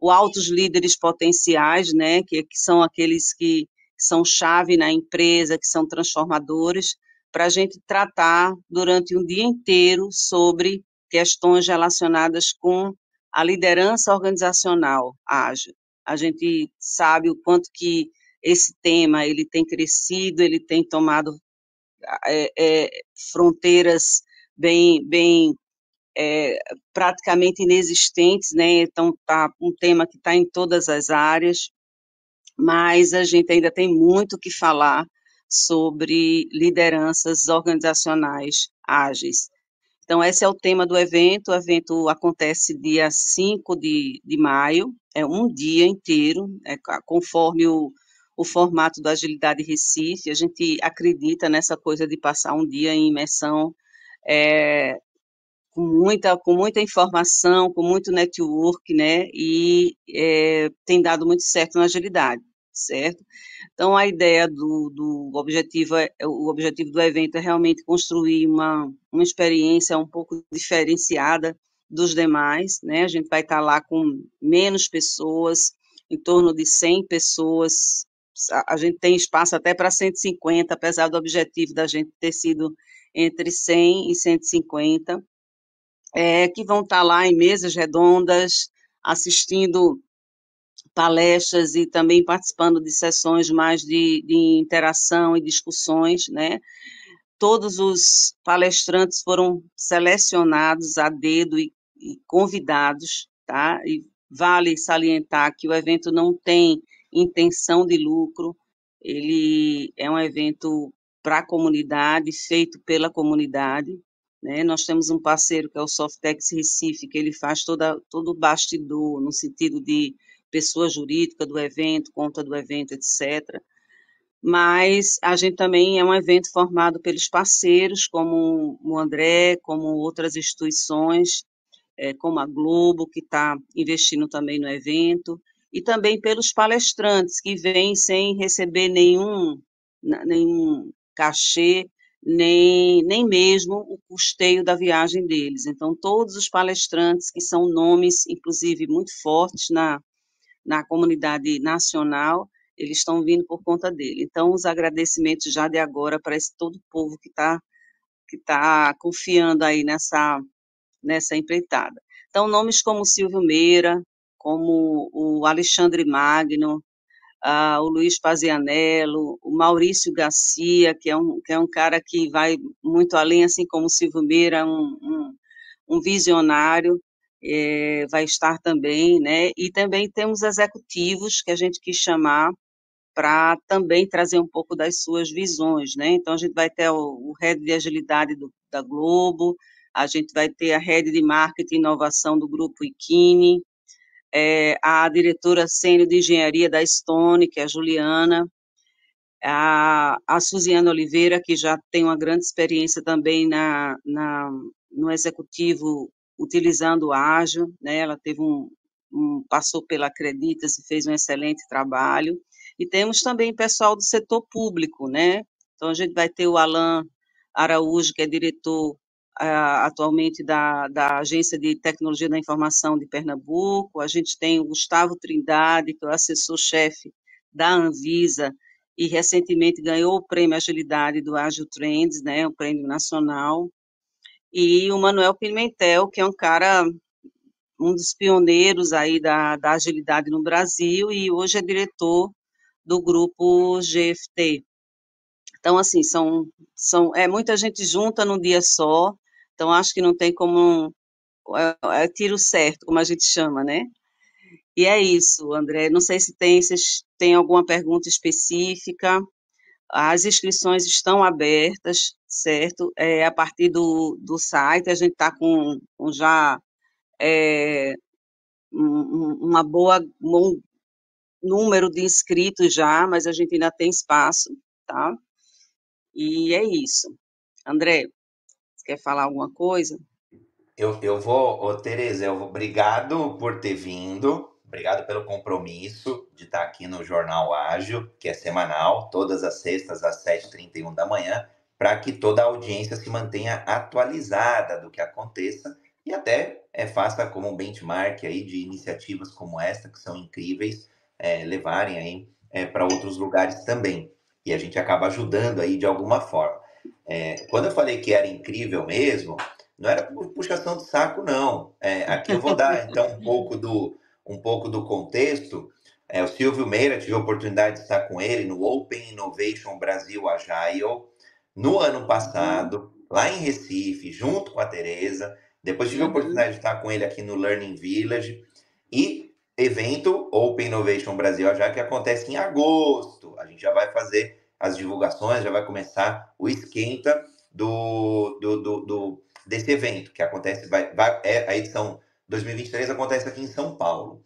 os altos líderes potenciais, né, que, que são aqueles que são chave na empresa, que são transformadores, para a gente tratar durante um dia inteiro sobre questões relacionadas com a liderança organizacional ágil. A gente sabe o quanto que esse tema ele tem crescido, ele tem tomado é, é, fronteiras bem, bem é, praticamente inexistentes, né? Então tá um tema que está em todas as áreas, mas a gente ainda tem muito que falar sobre lideranças organizacionais ágeis. Então, esse é o tema do evento. O evento acontece dia 5 de, de maio, é um dia inteiro, é, conforme o, o formato da Agilidade Recife. A gente acredita nessa coisa de passar um dia em imersão é, com, muita, com muita informação, com muito network, né? E é, tem dado muito certo na agilidade, certo? Então, a ideia do, do objetivo, é, o objetivo do evento é realmente construir uma, uma experiência um pouco diferenciada dos demais, né? A gente vai estar lá com menos pessoas, em torno de 100 pessoas a gente tem espaço até para 150, apesar do objetivo da gente ter sido entre 100 e 150, é, que vão estar lá em mesas redondas, assistindo palestras e também participando de sessões mais de, de interação e discussões, né? Todos os palestrantes foram selecionados a dedo e, e convidados, tá? E vale salientar que o evento não tem intenção de lucro, ele é um evento para a comunidade, feito pela comunidade, né? Nós temos um parceiro que é o Softex Recife, que ele faz toda, todo o bastidor, no sentido de pessoa jurídica do evento, conta do evento, etc. Mas a gente também é um evento formado pelos parceiros, como o André, como outras instituições, é, como a Globo, que está investindo também no evento, e também pelos palestrantes, que vêm sem receber nenhum, nenhum cachê, nem, nem mesmo o custeio da viagem deles. Então, todos os palestrantes, que são nomes, inclusive, muito fortes na, na comunidade nacional, eles estão vindo por conta dele. Então, os agradecimentos já de agora para esse todo povo que está que tá confiando aí nessa, nessa empreitada. Então, nomes como Silvio Meira, como o Alexandre Magno, o Luiz Pazianello, o Maurício Garcia, que é, um, que é um cara que vai muito além, assim como o Silvio Meira, um, um, um visionário, é, vai estar também, né? E também temos executivos que a gente quis chamar para também trazer um pouco das suas visões, né? Então a gente vai ter o, o head de agilidade do, da Globo, a gente vai ter a head de marketing e inovação do grupo Ikine, é, a diretora sênior de engenharia da Stone, que é a Juliana, a, a Suziana Oliveira, que já tem uma grande experiência também na, na no executivo utilizando o ágil, né? Ela teve um, um passou pela Acreditas e fez um excelente trabalho. E temos também pessoal do setor público, né? Então a gente vai ter o Alan Araújo, que é diretor atualmente da, da Agência de Tecnologia da Informação de Pernambuco. A gente tem o Gustavo Trindade, que é o assessor-chefe da Anvisa e recentemente ganhou o prêmio Agilidade do Agile Trends, né, o prêmio nacional e o Manuel Pimentel, que é um cara, um dos pioneiros aí da, da agilidade no Brasil e hoje é diretor do grupo GFT. Então, assim, são, são é muita gente junta num dia só, então acho que não tem como, é, é tiro certo, como a gente chama, né? E é isso, André. Não sei se tem, se tem alguma pergunta específica. As inscrições estão abertas, certo? É, a partir do, do site, a gente está com, com, já é, um, uma boa um número de inscritos já, mas a gente ainda tem espaço, tá? E é isso. André, quer falar alguma coisa? Eu, eu vou, ô, Tereza, eu vou, obrigado por ter vindo. Obrigado pelo compromisso de estar aqui no Jornal Ágil, que é semanal, todas as sextas às 7h31 da manhã, para que toda a audiência se mantenha atualizada do que aconteça e até é, faça como um benchmark aí de iniciativas como esta, que são incríveis, é, levarem aí é, para outros lugares também. E a gente acaba ajudando aí de alguma forma. É, quando eu falei que era incrível mesmo, não era puxação de saco, não. É, aqui eu vou dar, então, um pouco do um pouco do contexto, é, o Silvio Meira, tive a oportunidade de estar com ele no Open Innovation Brasil Agile, no ano passado, lá em Recife, junto com a Tereza. Depois tive a uhum. oportunidade de estar com ele aqui no Learning Village. E evento Open Innovation Brasil Agile, que acontece em agosto. A gente já vai fazer as divulgações, já vai começar o esquenta do, do, do, do desse evento, que acontece, vai, vai, é a edição 2023 acontece aqui em São Paulo.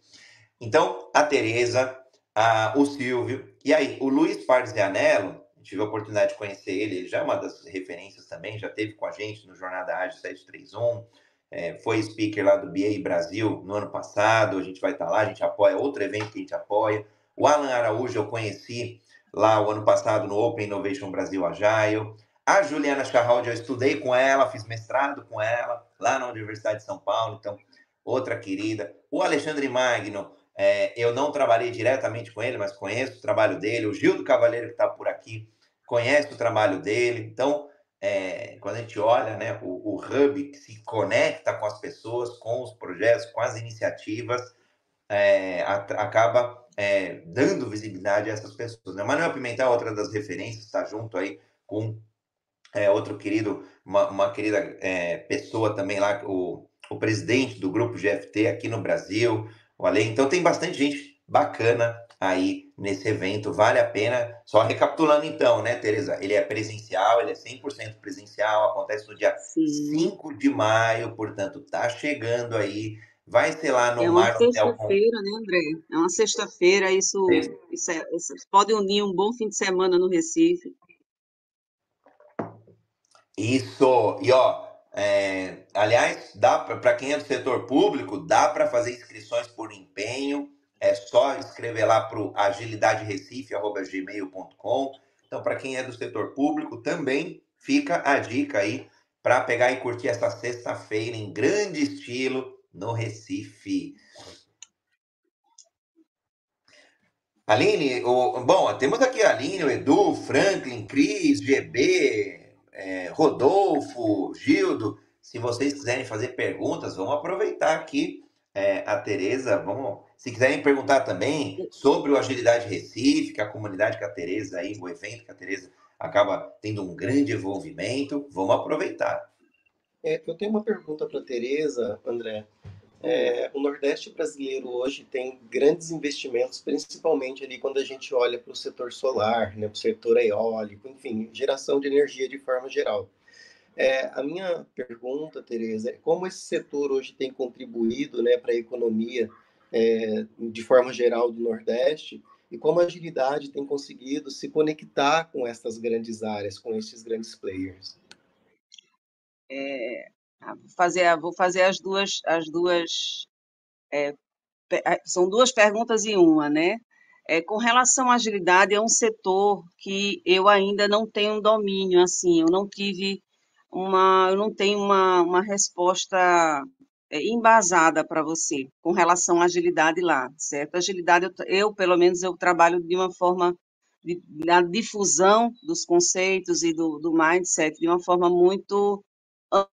Então, a Tereza, a, o Silvio, e aí, o Luiz Parzianello, tive a oportunidade de conhecer ele, ele já é uma das referências também, já teve com a gente no Jornada Ágil 731, é, foi speaker lá do BA Brasil no ano passado, a gente vai estar lá, a gente apoia outro evento que a gente apoia. O Alan Araújo eu conheci lá o ano passado no Open Innovation Brasil Agile. A Juliana Charraldi, eu estudei com ela, fiz mestrado com ela lá na Universidade de São Paulo, então outra querida. O Alexandre Magno, é, eu não trabalhei diretamente com ele, mas conheço o trabalho dele. O Gil do Cavaleiro, que está por aqui, conhece o trabalho dele. Então, é, quando a gente olha né, o, o hub que se conecta com as pessoas, com os projetos, com as iniciativas, é, a, acaba é, dando visibilidade a essas pessoas. Né? Manuel Pimentel, outra das referências, está junto aí com é, outro querido, uma, uma querida é, pessoa também lá, o, o presidente do grupo GFT aqui no Brasil, o Ale. Então tem bastante gente bacana aí nesse evento, vale a pena. Só recapitulando então, né, Tereza? Ele é presencial, ele é 100% presencial, acontece no dia Sim. 5 de maio, portanto, tá chegando aí. Vai ser lá no É uma sexta-feira, né, André? É uma sexta-feira, isso, isso, é, isso pode unir um bom fim de semana no Recife. Isso, e ó, é, aliás, dá para quem é do setor público, dá para fazer inscrições por empenho. É só escrever lá para o agilidaderecife.gmail.com. Então, para quem é do setor público, também fica a dica aí para pegar e curtir essa sexta-feira em grande estilo no Recife. Aline, o, bom, temos aqui a Aline, o Edu, Franklin, Cris, GB, é, Rodolfo, Gildo. Se vocês quiserem fazer perguntas, vamos aproveitar aqui é, a Tereza. Vamos, se quiserem perguntar também sobre o Agilidade Recife, que a comunidade que a Tereza aí, o evento que a Tereza acaba tendo um grande envolvimento, vamos aproveitar. É, eu tenho uma pergunta para a Tereza, André. É, o Nordeste brasileiro hoje tem grandes investimentos, principalmente ali quando a gente olha para o setor solar, né, para o setor eólico, enfim, geração de energia de forma geral. É, a minha pergunta, Tereza, é como esse setor hoje tem contribuído né, para a economia é, de forma geral do Nordeste e como a agilidade tem conseguido se conectar com essas grandes áreas, com esses grandes players. É, vou fazer, vou fazer as duas, as duas é, são duas perguntas em uma, né? É, com relação à agilidade, é um setor que eu ainda não tenho um domínio, assim, eu não tive uma, eu não tenho uma, uma resposta é, embasada para você com relação à agilidade lá, certo? Agilidade, eu, eu, pelo menos, eu trabalho de uma forma, na difusão dos conceitos e do, do mindset de uma forma muito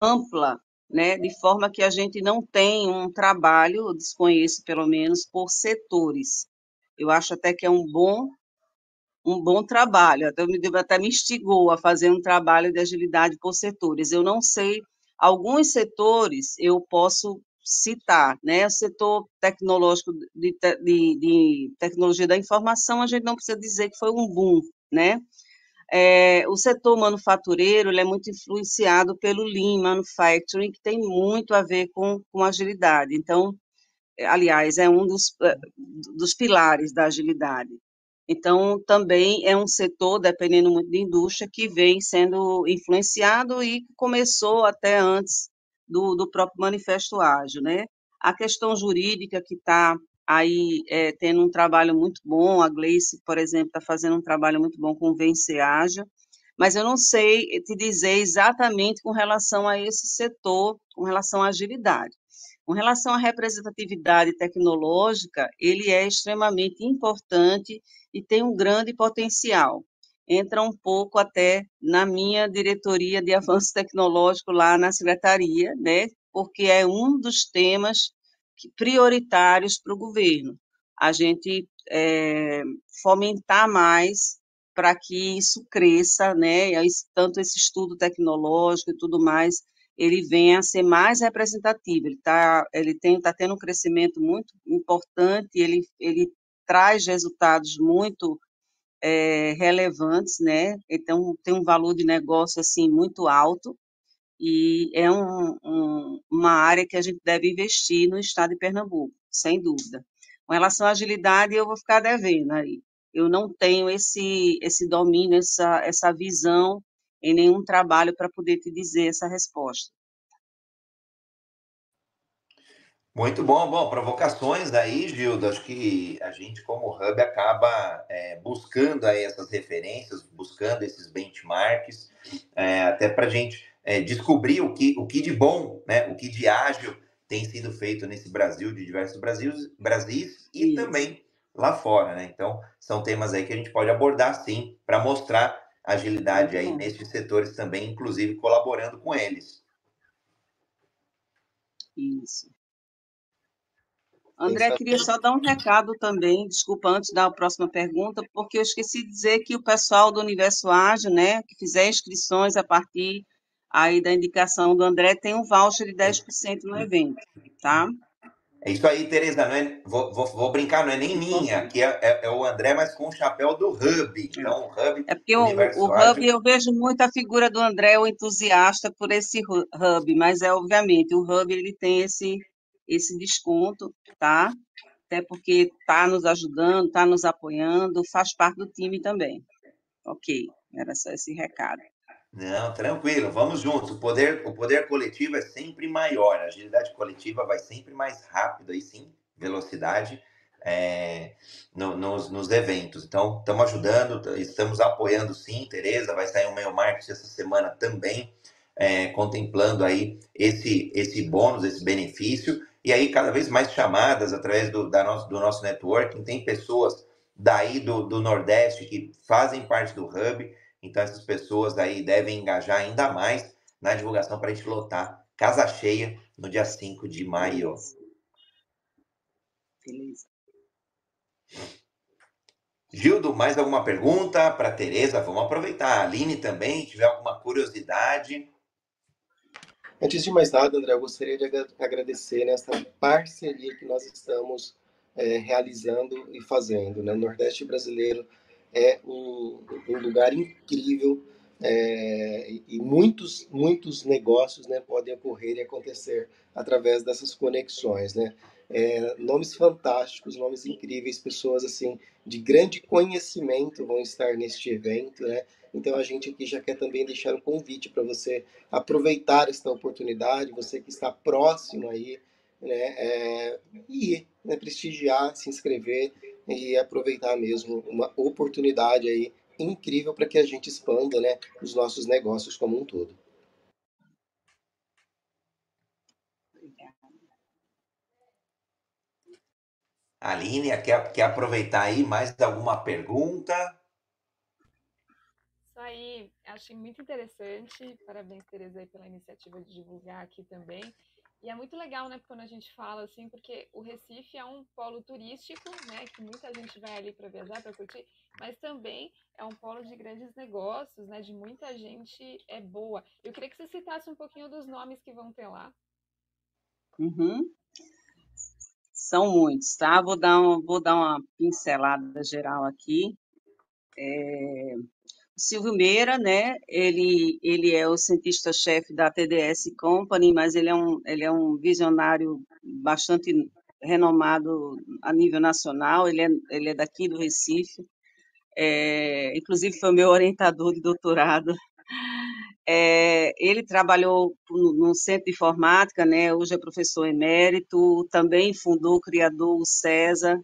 ampla, né, de forma que a gente não tem um trabalho, desconheço pelo menos, por setores. Eu acho até que é um bom um bom trabalho, até me, até me instigou a fazer um trabalho de agilidade por setores. Eu não sei, alguns setores eu posso citar, né? O setor tecnológico de, de, de tecnologia da informação, a gente não precisa dizer que foi um boom, né? É, o setor manufatureiro é muito influenciado pelo Lean Manufacturing, que tem muito a ver com, com agilidade. Então, é, aliás, é um dos, é, dos pilares da agilidade. Então, também é um setor, dependendo muito da indústria, que vem sendo influenciado e começou até antes do, do próprio Manifesto Ágil, né? A questão jurídica que está aí é, tendo um trabalho muito bom, a Gleice, por exemplo, está fazendo um trabalho muito bom com o Vencer Ágil, mas eu não sei te dizer exatamente com relação a esse setor, com relação à agilidade. Com relação à representatividade tecnológica, ele é extremamente importante e tem um grande potencial. Entra um pouco até na minha diretoria de avanço tecnológico lá na secretaria, né? Porque é um dos temas prioritários para o governo. A gente é, fomentar mais para que isso cresça, né? Tanto esse estudo tecnológico e tudo mais, ele venha a ser mais representativo. Ele está ele tem, tá tendo um crescimento muito importante, ele, ele traz resultados muito é, relevantes, né? Então, tem um valor de negócio, assim, muito alto, e é um, um, uma área que a gente deve investir no estado de Pernambuco, sem dúvida. Com relação à agilidade, eu vou ficar devendo aí. Eu não tenho esse, esse domínio, essa, essa visão em nenhum trabalho para poder te dizer essa resposta. Muito bom, bom, provocações daí, Gilda, acho que a gente como Hub acaba é, buscando aí essas referências, buscando esses benchmarks, é, até para a gente é, descobrir o que, o que de bom, né, o que de ágil tem sido feito nesse Brasil, de diversos Brasis, Brasis e Isso. também lá fora, né? Então, são temas aí que a gente pode abordar sim, para mostrar agilidade aí nesses setores também, inclusive colaborando com eles. Isso. André, queria só dar um recado também, desculpa, antes da próxima pergunta, porque eu esqueci de dizer que o pessoal do Universo Ágil, né, que fizer inscrições a partir aí da indicação do André, tem um voucher de 10% no evento, tá? É isso aí, Tereza. Não é, vou, vou, vou brincar, não é nem minha, que é, é, é, o André, mas com o chapéu do Hub. Então, o Hub. É porque o, o Hub, eu vejo muito a figura do André, o entusiasta por esse Hub, mas é obviamente, o Hub ele tem esse, esse desconto, tá? Até porque está nos ajudando, está nos apoiando, faz parte do time também. Ok, era só esse recado. Não, tranquilo, vamos juntos. O poder, o poder coletivo é sempre maior, a agilidade coletiva vai sempre mais rápido, aí sim, velocidade é, no, nos, nos, eventos. Então, estamos ajudando, estamos apoiando sim. Tereza vai sair um meio marketing essa semana também, é, contemplando aí esse, esse bônus, esse benefício. E aí, cada vez mais chamadas através do, da nosso, do nosso networking. Tem pessoas daí do, do Nordeste que fazem parte do Hub então, essas pessoas aí devem engajar ainda mais na divulgação para a gente lotar casa cheia no dia 5 de maio. Feliz. Gildo, mais alguma pergunta para Tereza? Vamos aproveitar. A Aline também, tiver alguma curiosidade. Antes de mais nada, André, eu gostaria de agradecer nessa parceria que nós estamos é, realizando e fazendo. Né? O Nordeste brasileiro é um, um lugar incrível é, e muitos muitos negócios né, podem ocorrer e acontecer através dessas conexões, né? É, nomes fantásticos, nomes incríveis, pessoas assim de grande conhecimento vão estar neste evento, né? Então a gente aqui já quer também deixar um convite para você aproveitar esta oportunidade, você que está próximo aí, né? É, e né, prestigiar, se inscrever e aproveitar mesmo uma oportunidade aí incrível para que a gente expanda né, os nossos negócios como um todo. Aline, quer, quer aproveitar aí mais alguma pergunta? Isso aí, achei muito interessante. Parabéns, Tereza, aí, pela iniciativa de divulgar aqui também. E é muito legal, né, quando a gente fala assim, porque o Recife é um polo turístico, né, que muita gente vai ali para viajar, para curtir, mas também é um polo de grandes negócios, né, de muita gente é boa. Eu queria que você citasse um pouquinho dos nomes que vão ter lá. Uhum. São muitos, tá? Vou dar, um, vou dar uma pincelada geral aqui. É, Silvio Meira, né? Ele, ele é o cientista-chefe da TDS Company, mas ele é, um, ele é um visionário bastante renomado a nível nacional. Ele é, ele é daqui do Recife. É, inclusive foi meu orientador de doutorado. É, ele trabalhou no, Centro de Informática, né? Hoje é professor emérito. Também fundou, criador o César.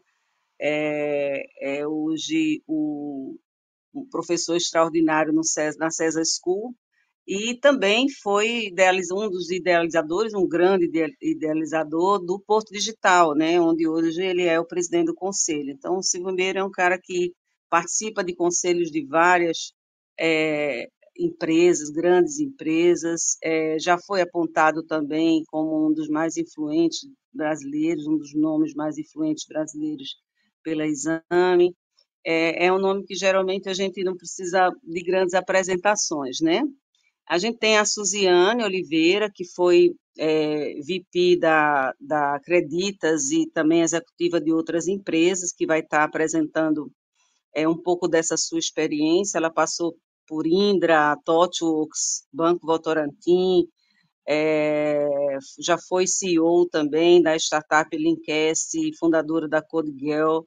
É, é hoje o professor extraordinário no na César School, e também foi um dos idealizadores, um grande idealizador do Porto Digital, né, onde hoje ele é o presidente do conselho. Então, o Silvio Meira é um cara que participa de conselhos de várias é, empresas, grandes empresas, é, já foi apontado também como um dos mais influentes brasileiros, um dos nomes mais influentes brasileiros pela Exame é, é um nome que geralmente a gente não precisa de grandes apresentações, né? A gente tem a Suziane Oliveira, que foi é, VP da, da Acreditas e também executiva de outras empresas, que vai estar apresentando é, um pouco dessa sua experiência. Ela passou por Indra, TOTWORKS, Banco Votorantim, é, já foi CEO também da startup Linkest, fundadora da CodeGirl,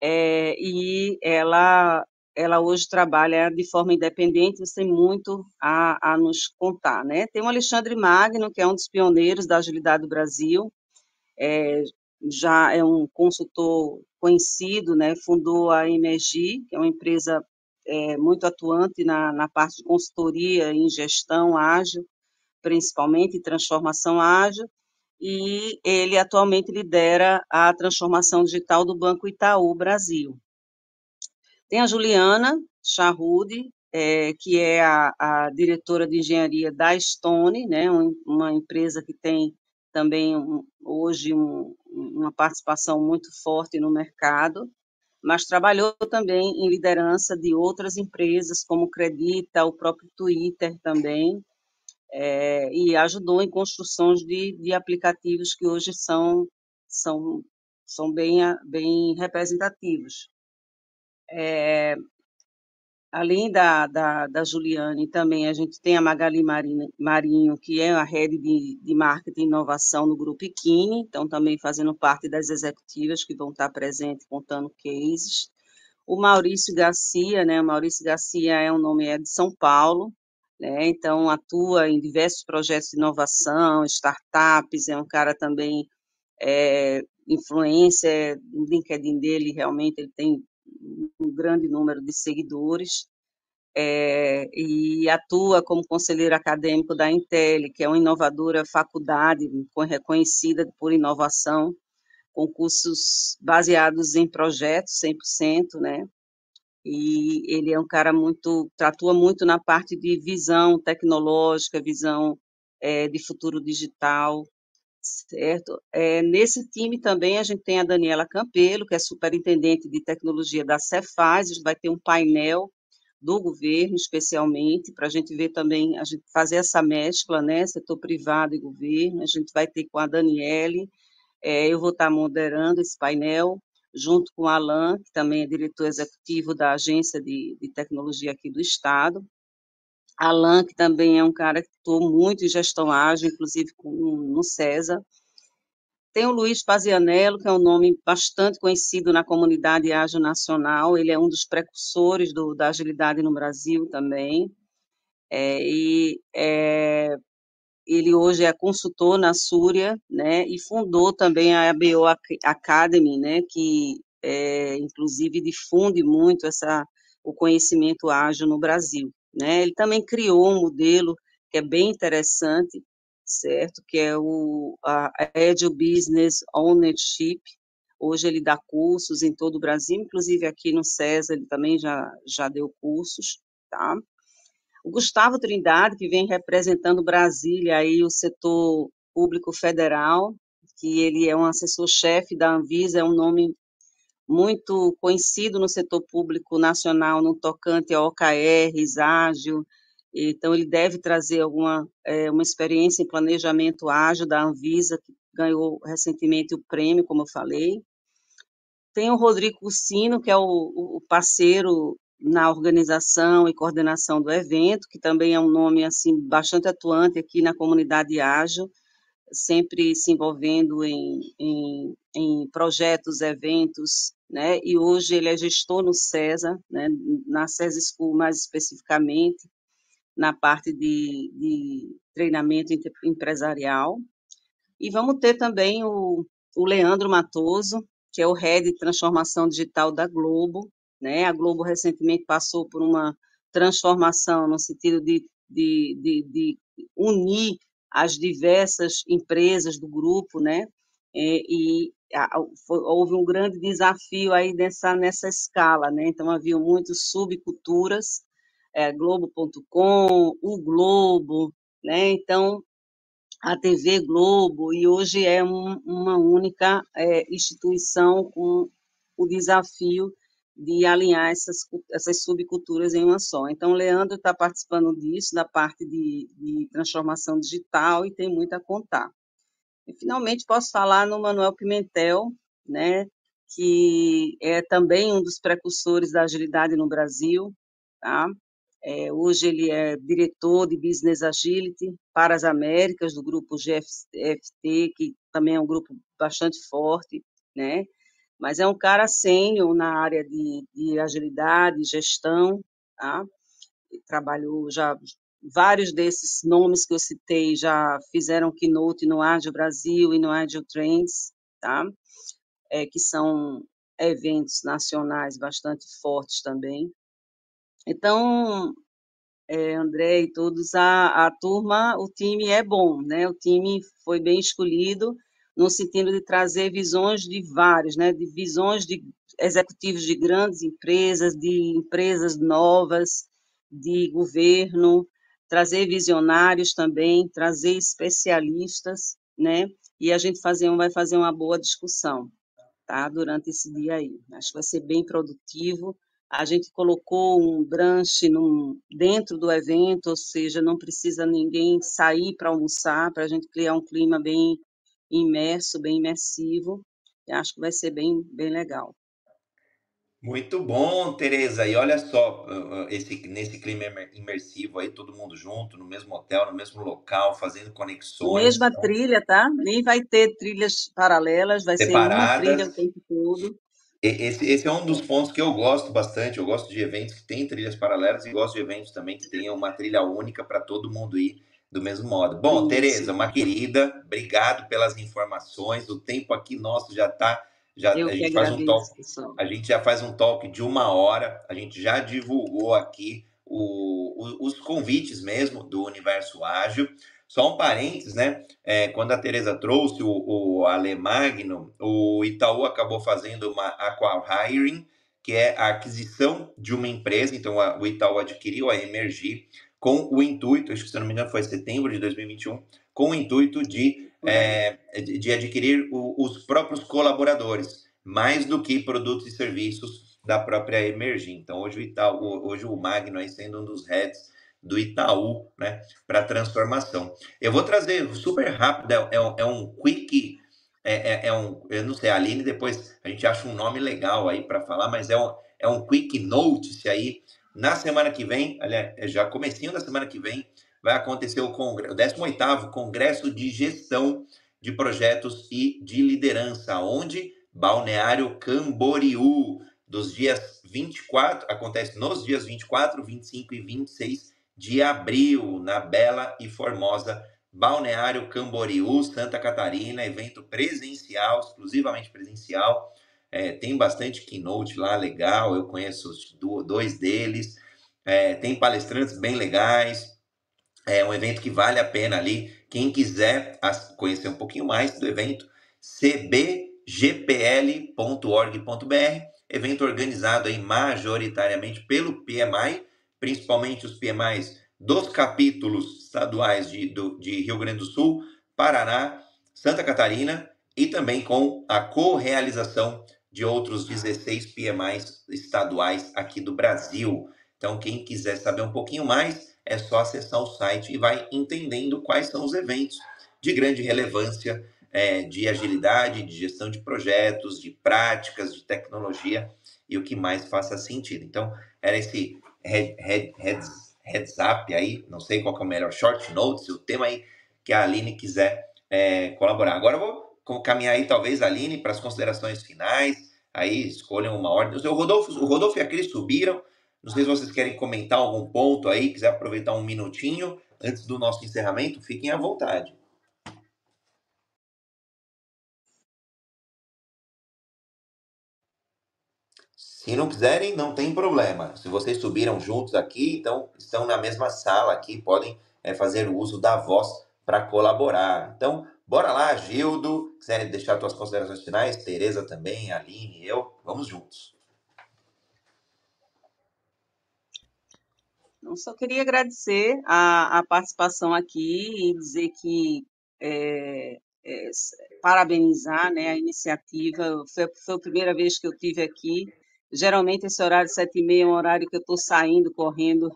é, e ela, ela hoje trabalha de forma independente, mas tem muito a, a nos contar. Né? Tem o Alexandre Magno, que é um dos pioneiros da agilidade do Brasil, é, já é um consultor conhecido, né? fundou a MSG, que é uma empresa é, muito atuante na, na parte de consultoria em gestão ágil, principalmente transformação ágil, e ele atualmente lidera a transformação digital do Banco Itaú Brasil. Tem a Juliana Charrude, é, que é a, a, diretora de engenharia da Stone, né, uma empresa que tem também um, hoje um, uma participação muito forte no mercado, mas trabalhou também em liderança de outras empresas, como Credita, o próprio Twitter também, é, e ajudou em construções de, de aplicativos que hoje são, são, são bem, bem representativos. É, além da, da, da, Juliane, também a gente tem a Magali Marinho, que é a rede de, de marketing e inovação no Grupo Ikine, então também fazendo parte das executivas que vão estar presentes contando cases. O Maurício Garcia, né, o Maurício Garcia é um nome é de São Paulo, né, então atua em diversos projetos de inovação, startups, é um cara também é, influência, no LinkedIn dele realmente ele tem um grande número de seguidores, é, e atua como conselheiro acadêmico da Intel, que é uma inovadora faculdade reconhecida por inovação, com cursos baseados em projetos 100%, né? E ele é um cara muito, atua muito na parte de visão tecnológica, visão é, de futuro digital, certo? É, nesse time também a gente tem a Daniela Campelo, que é superintendente de tecnologia da Cefaz, a gente vai ter um painel do governo, especialmente, para a gente ver também, a gente fazer essa mescla, né, setor privado e governo, a gente vai ter com a Daniele, é, eu vou estar moderando esse painel, junto com o Alan, que também é diretor executivo da Agência de, de Tecnologia aqui do Estado, Alan, que também é um cara que estou muito em gestão ágil, inclusive no César. Tem o Luiz Pazianello, que é um nome bastante conhecido na comunidade ágil nacional, ele é um dos precursores do, da agilidade no Brasil também, é, e é, ele hoje é consultor na Súria, né, e fundou também a ABO Academy, né, que é, inclusive difunde muito essa, o conhecimento ágil no Brasil. Né? Ele também criou um modelo que é bem interessante, certo? Que é o a Agile Business Ownership. Hoje ele dá cursos em todo o Brasil, inclusive aqui no César ele também já, já deu cursos, tá? O Gustavo Trindade, que vem representando Brasília aí o setor público federal, que ele é um assessor-chefe da Anvisa, é um nome muito conhecido no setor público nacional no tocante a OKRs, ágil, então ele deve trazer alguma é, uma experiência em planejamento ágil da Anvisa, que ganhou recentemente o prêmio, como eu falei. Tem o Rodrigo Cursino, que é o, o parceiro na organização e coordenação do evento, que também é um nome assim bastante atuante aqui na comunidade ágil, sempre se envolvendo em, em, em, projetos, eventos, né? E hoje ele é gestor no CESA, né? Na CESA School mais especificamente, na parte de, de treinamento empresarial. E vamos ter também o, o Leandro Matoso, que é o Head de Transformação Digital da Globo, né? A Globo recentemente passou por uma transformação no sentido de, de, de, de unir as diversas empresas do grupo, né? E, e foi, houve um grande desafio aí nessa, nessa escala, né? Então, havia muitas subculturas, é, Globo.com, o Globo, né? Então, a TV Globo, e hoje é um, uma única é, instituição com o desafio de alinhar essas, essas subculturas em uma só. Então, o Leandro está participando disso, da parte de, de, transformação digital, e tem muito a contar. E, finalmente, posso falar no Manuel Pimentel, né, que é também um dos precursores da agilidade no Brasil. Tá? É, hoje ele é diretor de Business Agility para as Américas, do grupo GFT, que também é um grupo bastante forte, né? Mas é um cara sênior na área de, de agilidade, gestão, tá? trabalhou já vários desses nomes que eu citei já fizeram keynote no Agile Brasil e no Agile Trends, tá? É, que são eventos nacionais bastante fortes também. Então, é, André e todos, a, a turma, o time é bom, né? O time foi bem escolhido, no sentido de trazer visões de vários, né, de visões de executivos de grandes empresas, de empresas novas, de governo, trazer visionários também, trazer especialistas, né? E a gente fazer, vai fazer uma boa discussão, tá? Durante esse dia aí. Acho que vai ser bem produtivo. A gente colocou um brunch num, dentro do evento, ou seja, não precisa ninguém sair para almoçar, para a gente criar um clima bem imerso, bem imersivo. Eu acho que vai ser bem, bem legal. Muito bom, Tereza. E olha só, esse, nesse clima imersivo aí, todo mundo junto, no mesmo hotel, no mesmo local, fazendo conexões. Mesma então, trilha, tá? Nem vai ter trilhas paralelas, vai separadas. ser uma trilha o tempo todo. Esse, esse é um dos pontos que eu gosto bastante. Eu gosto de eventos que têm trilhas paralelas e gosto de eventos também que tenham uma trilha única para todo mundo ir do mesmo modo. Bom. Tereza, uma querida, obrigado pelas informações. O tempo aqui nosso já está já, Eu a gente faz um talk, a gente já faz um talk de uma hora, a gente já divulgou aqui o, o, os convites mesmo do Universo Ágil. Só um parênteses, né? É, quando a Tereza trouxe o, o Alemagno, o Itaú acabou fazendo uma acquiring, que é a aquisição de uma empresa. Então, a, o Itaú adquiriu a Emergir com o intuito, acho que se não me engano foi setembro de 2021, com o intuito de é, de adquirir o, os próprios colaboradores, mais do que produtos e serviços da própria Emergir. Então, hoje o, Itaú, hoje o Magno aí sendo um dos heads do Itaú, né, para transformação. Eu vou trazer super rápido, é, é, é um quick, é, é, é, um, eu não sei, a Aline, depois a gente acha um nome legal aí para falar, mas é um, é um quick notice aí. Na semana que vem, aliás, é já comecinho da semana que vem, vai acontecer o, congresso, o 18º Congresso de Gestão de Projetos e de Liderança, onde Balneário Camboriú, dos dias 24, acontece nos dias 24, 25 e 26 de abril, na bela e formosa Balneário Camboriú, Santa Catarina, evento presencial, exclusivamente presencial. É, tem bastante keynote lá, legal, eu conheço dois deles. É, tem palestrantes bem legais, é um evento que vale a pena ali. Quem quiser conhecer um pouquinho mais do evento, cbgpl.org.br, evento organizado aí majoritariamente pelo PMI, principalmente os PMIs dos capítulos estaduais de, do, de Rio Grande do Sul, Paraná, Santa Catarina e também com a co-realização de outros 16 PMIs estaduais aqui do Brasil. Então, quem quiser saber um pouquinho mais, é só acessar o site e vai entendendo quais são os eventos de grande relevância é, de agilidade, de gestão de projetos, de práticas, de tecnologia e o que mais faça sentido. Então, era esse head, head, heads, heads up aí, não sei qual é o melhor, short notes, o tema aí que a Aline quiser é, colaborar. Agora eu vou caminhar aí, talvez, Aline, para as considerações finais. Aí escolham uma ordem. O Rodolfo, o Rodolfo e a Cris subiram. Não sei se vocês querem comentar algum ponto aí, quiser aproveitar um minutinho antes do nosso encerramento, fiquem à vontade. Se não quiserem, não tem problema. Se vocês subiram juntos aqui, então estão na mesma sala aqui, podem é, fazer uso da voz para colaborar. Então, bora lá, Gildo. Quiserem deixar suas considerações finais, Tereza também, Aline, eu, vamos juntos. Então, só queria agradecer a, a participação aqui e dizer que é, é, parabenizar né, a iniciativa. Foi, foi, a primeira vez que eu tive aqui. Geralmente esse horário sete e meia é um horário que eu estou saindo, correndo.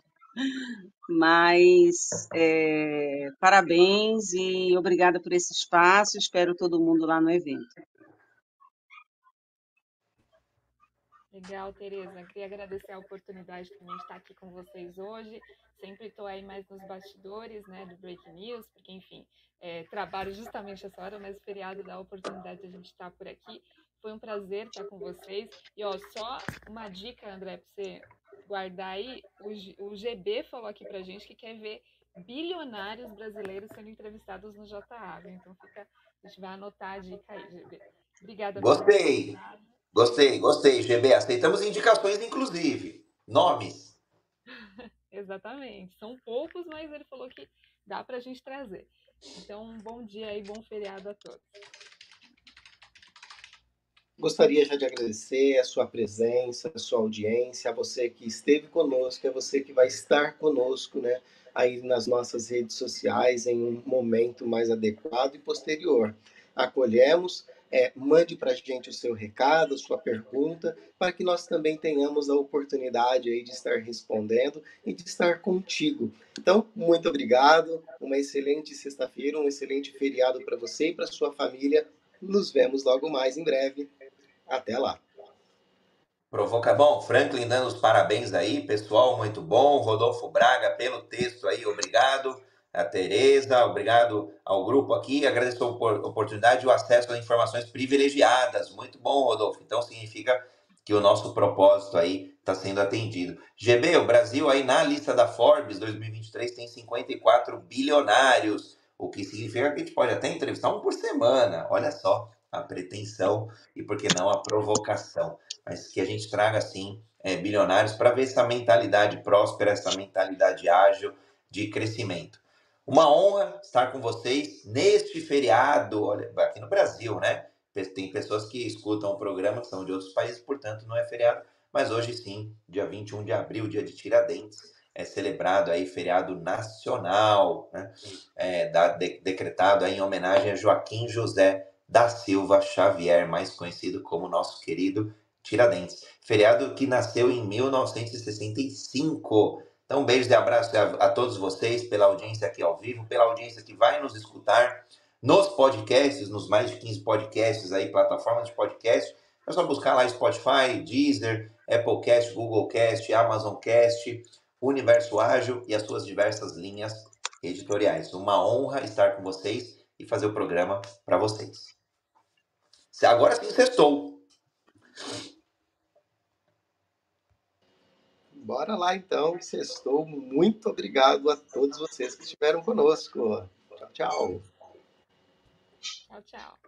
Mas é, parabéns e obrigada por esse espaço. Espero todo mundo lá no evento. Legal, Tereza. Queria agradecer a oportunidade de estar aqui com vocês hoje. Sempre estou aí mais nos bastidores, né, do Break News, porque, enfim, é, trabalho justamente essa hora, mas o feriado dá a oportunidade de a gente estar por aqui. Foi um prazer estar com vocês. E, ó, só uma dica, André, para você guardar aí. O, o GB falou aqui pra gente que quer ver bilionários brasileiros sendo entrevistados no JA. Então, fica, a gente vai anotar a dica aí, GB. Obrigada. Gostei. Gostei, gostei, GB. Aceitamos indicações, inclusive. Nomes. Exatamente. São poucos, mas ele falou que dá para a gente trazer. Então, um bom dia e bom feriado a todos. Gostaria já de agradecer a sua presença, a sua audiência, a você que esteve conosco, a você que vai estar conosco, né, aí nas nossas redes sociais em um momento mais adequado e posterior. Acolhemos, é, mande para a gente o seu recado, a sua pergunta, para que nós também tenhamos a oportunidade aí de estar respondendo e de estar contigo. Então, muito obrigado, uma excelente sexta-feira, um excelente feriado para você e para sua família. Nos vemos logo mais em breve. Até lá. Provoca bom, Franklin dando os parabéns aí, pessoal, muito bom. Rodolfo Braga pelo texto aí, obrigado. A Tereza, obrigado ao grupo aqui. Agradeço a oportunidade e o acesso a informações privilegiadas. Muito bom, Rodolfo. Então significa que o nosso propósito aí está sendo atendido. GB, o Brasil aí na lista da Forbes 2023 tem 54 bilionários, o que significa que a gente pode até entrevistar um por semana. Olha só a pretensão e, por que não, a provocação. Mas que a gente traga, assim, é, bilionários para ver essa mentalidade próspera, essa mentalidade ágil de crescimento. Uma honra estar com vocês neste feriado, olha, aqui no Brasil, né? Tem pessoas que escutam o programa que são de outros países, portanto não é feriado, mas hoje sim, dia 21 de abril, dia de Tiradentes, é celebrado aí feriado nacional, né? É, da, de, decretado aí em homenagem a Joaquim José da Silva Xavier, mais conhecido como nosso querido Tiradentes. Feriado que nasceu em 1965. Então, um beijo de abraço a, a, todos vocês pela audiência aqui ao vivo, pela audiência que vai nos escutar nos podcasts, nos mais de 15 podcasts aí, plataformas de podcast. É só buscar lá Spotify, Deezer, Applecast, Googlecast, Amazoncast, Universo Ágil e as suas diversas linhas editoriais. Uma honra estar com vocês e fazer o programa para vocês. Agora sim, sextou. Bora lá então, sextou. Muito obrigado a todos vocês que estiveram conosco. Tchau, tchau. Tchau, tchau.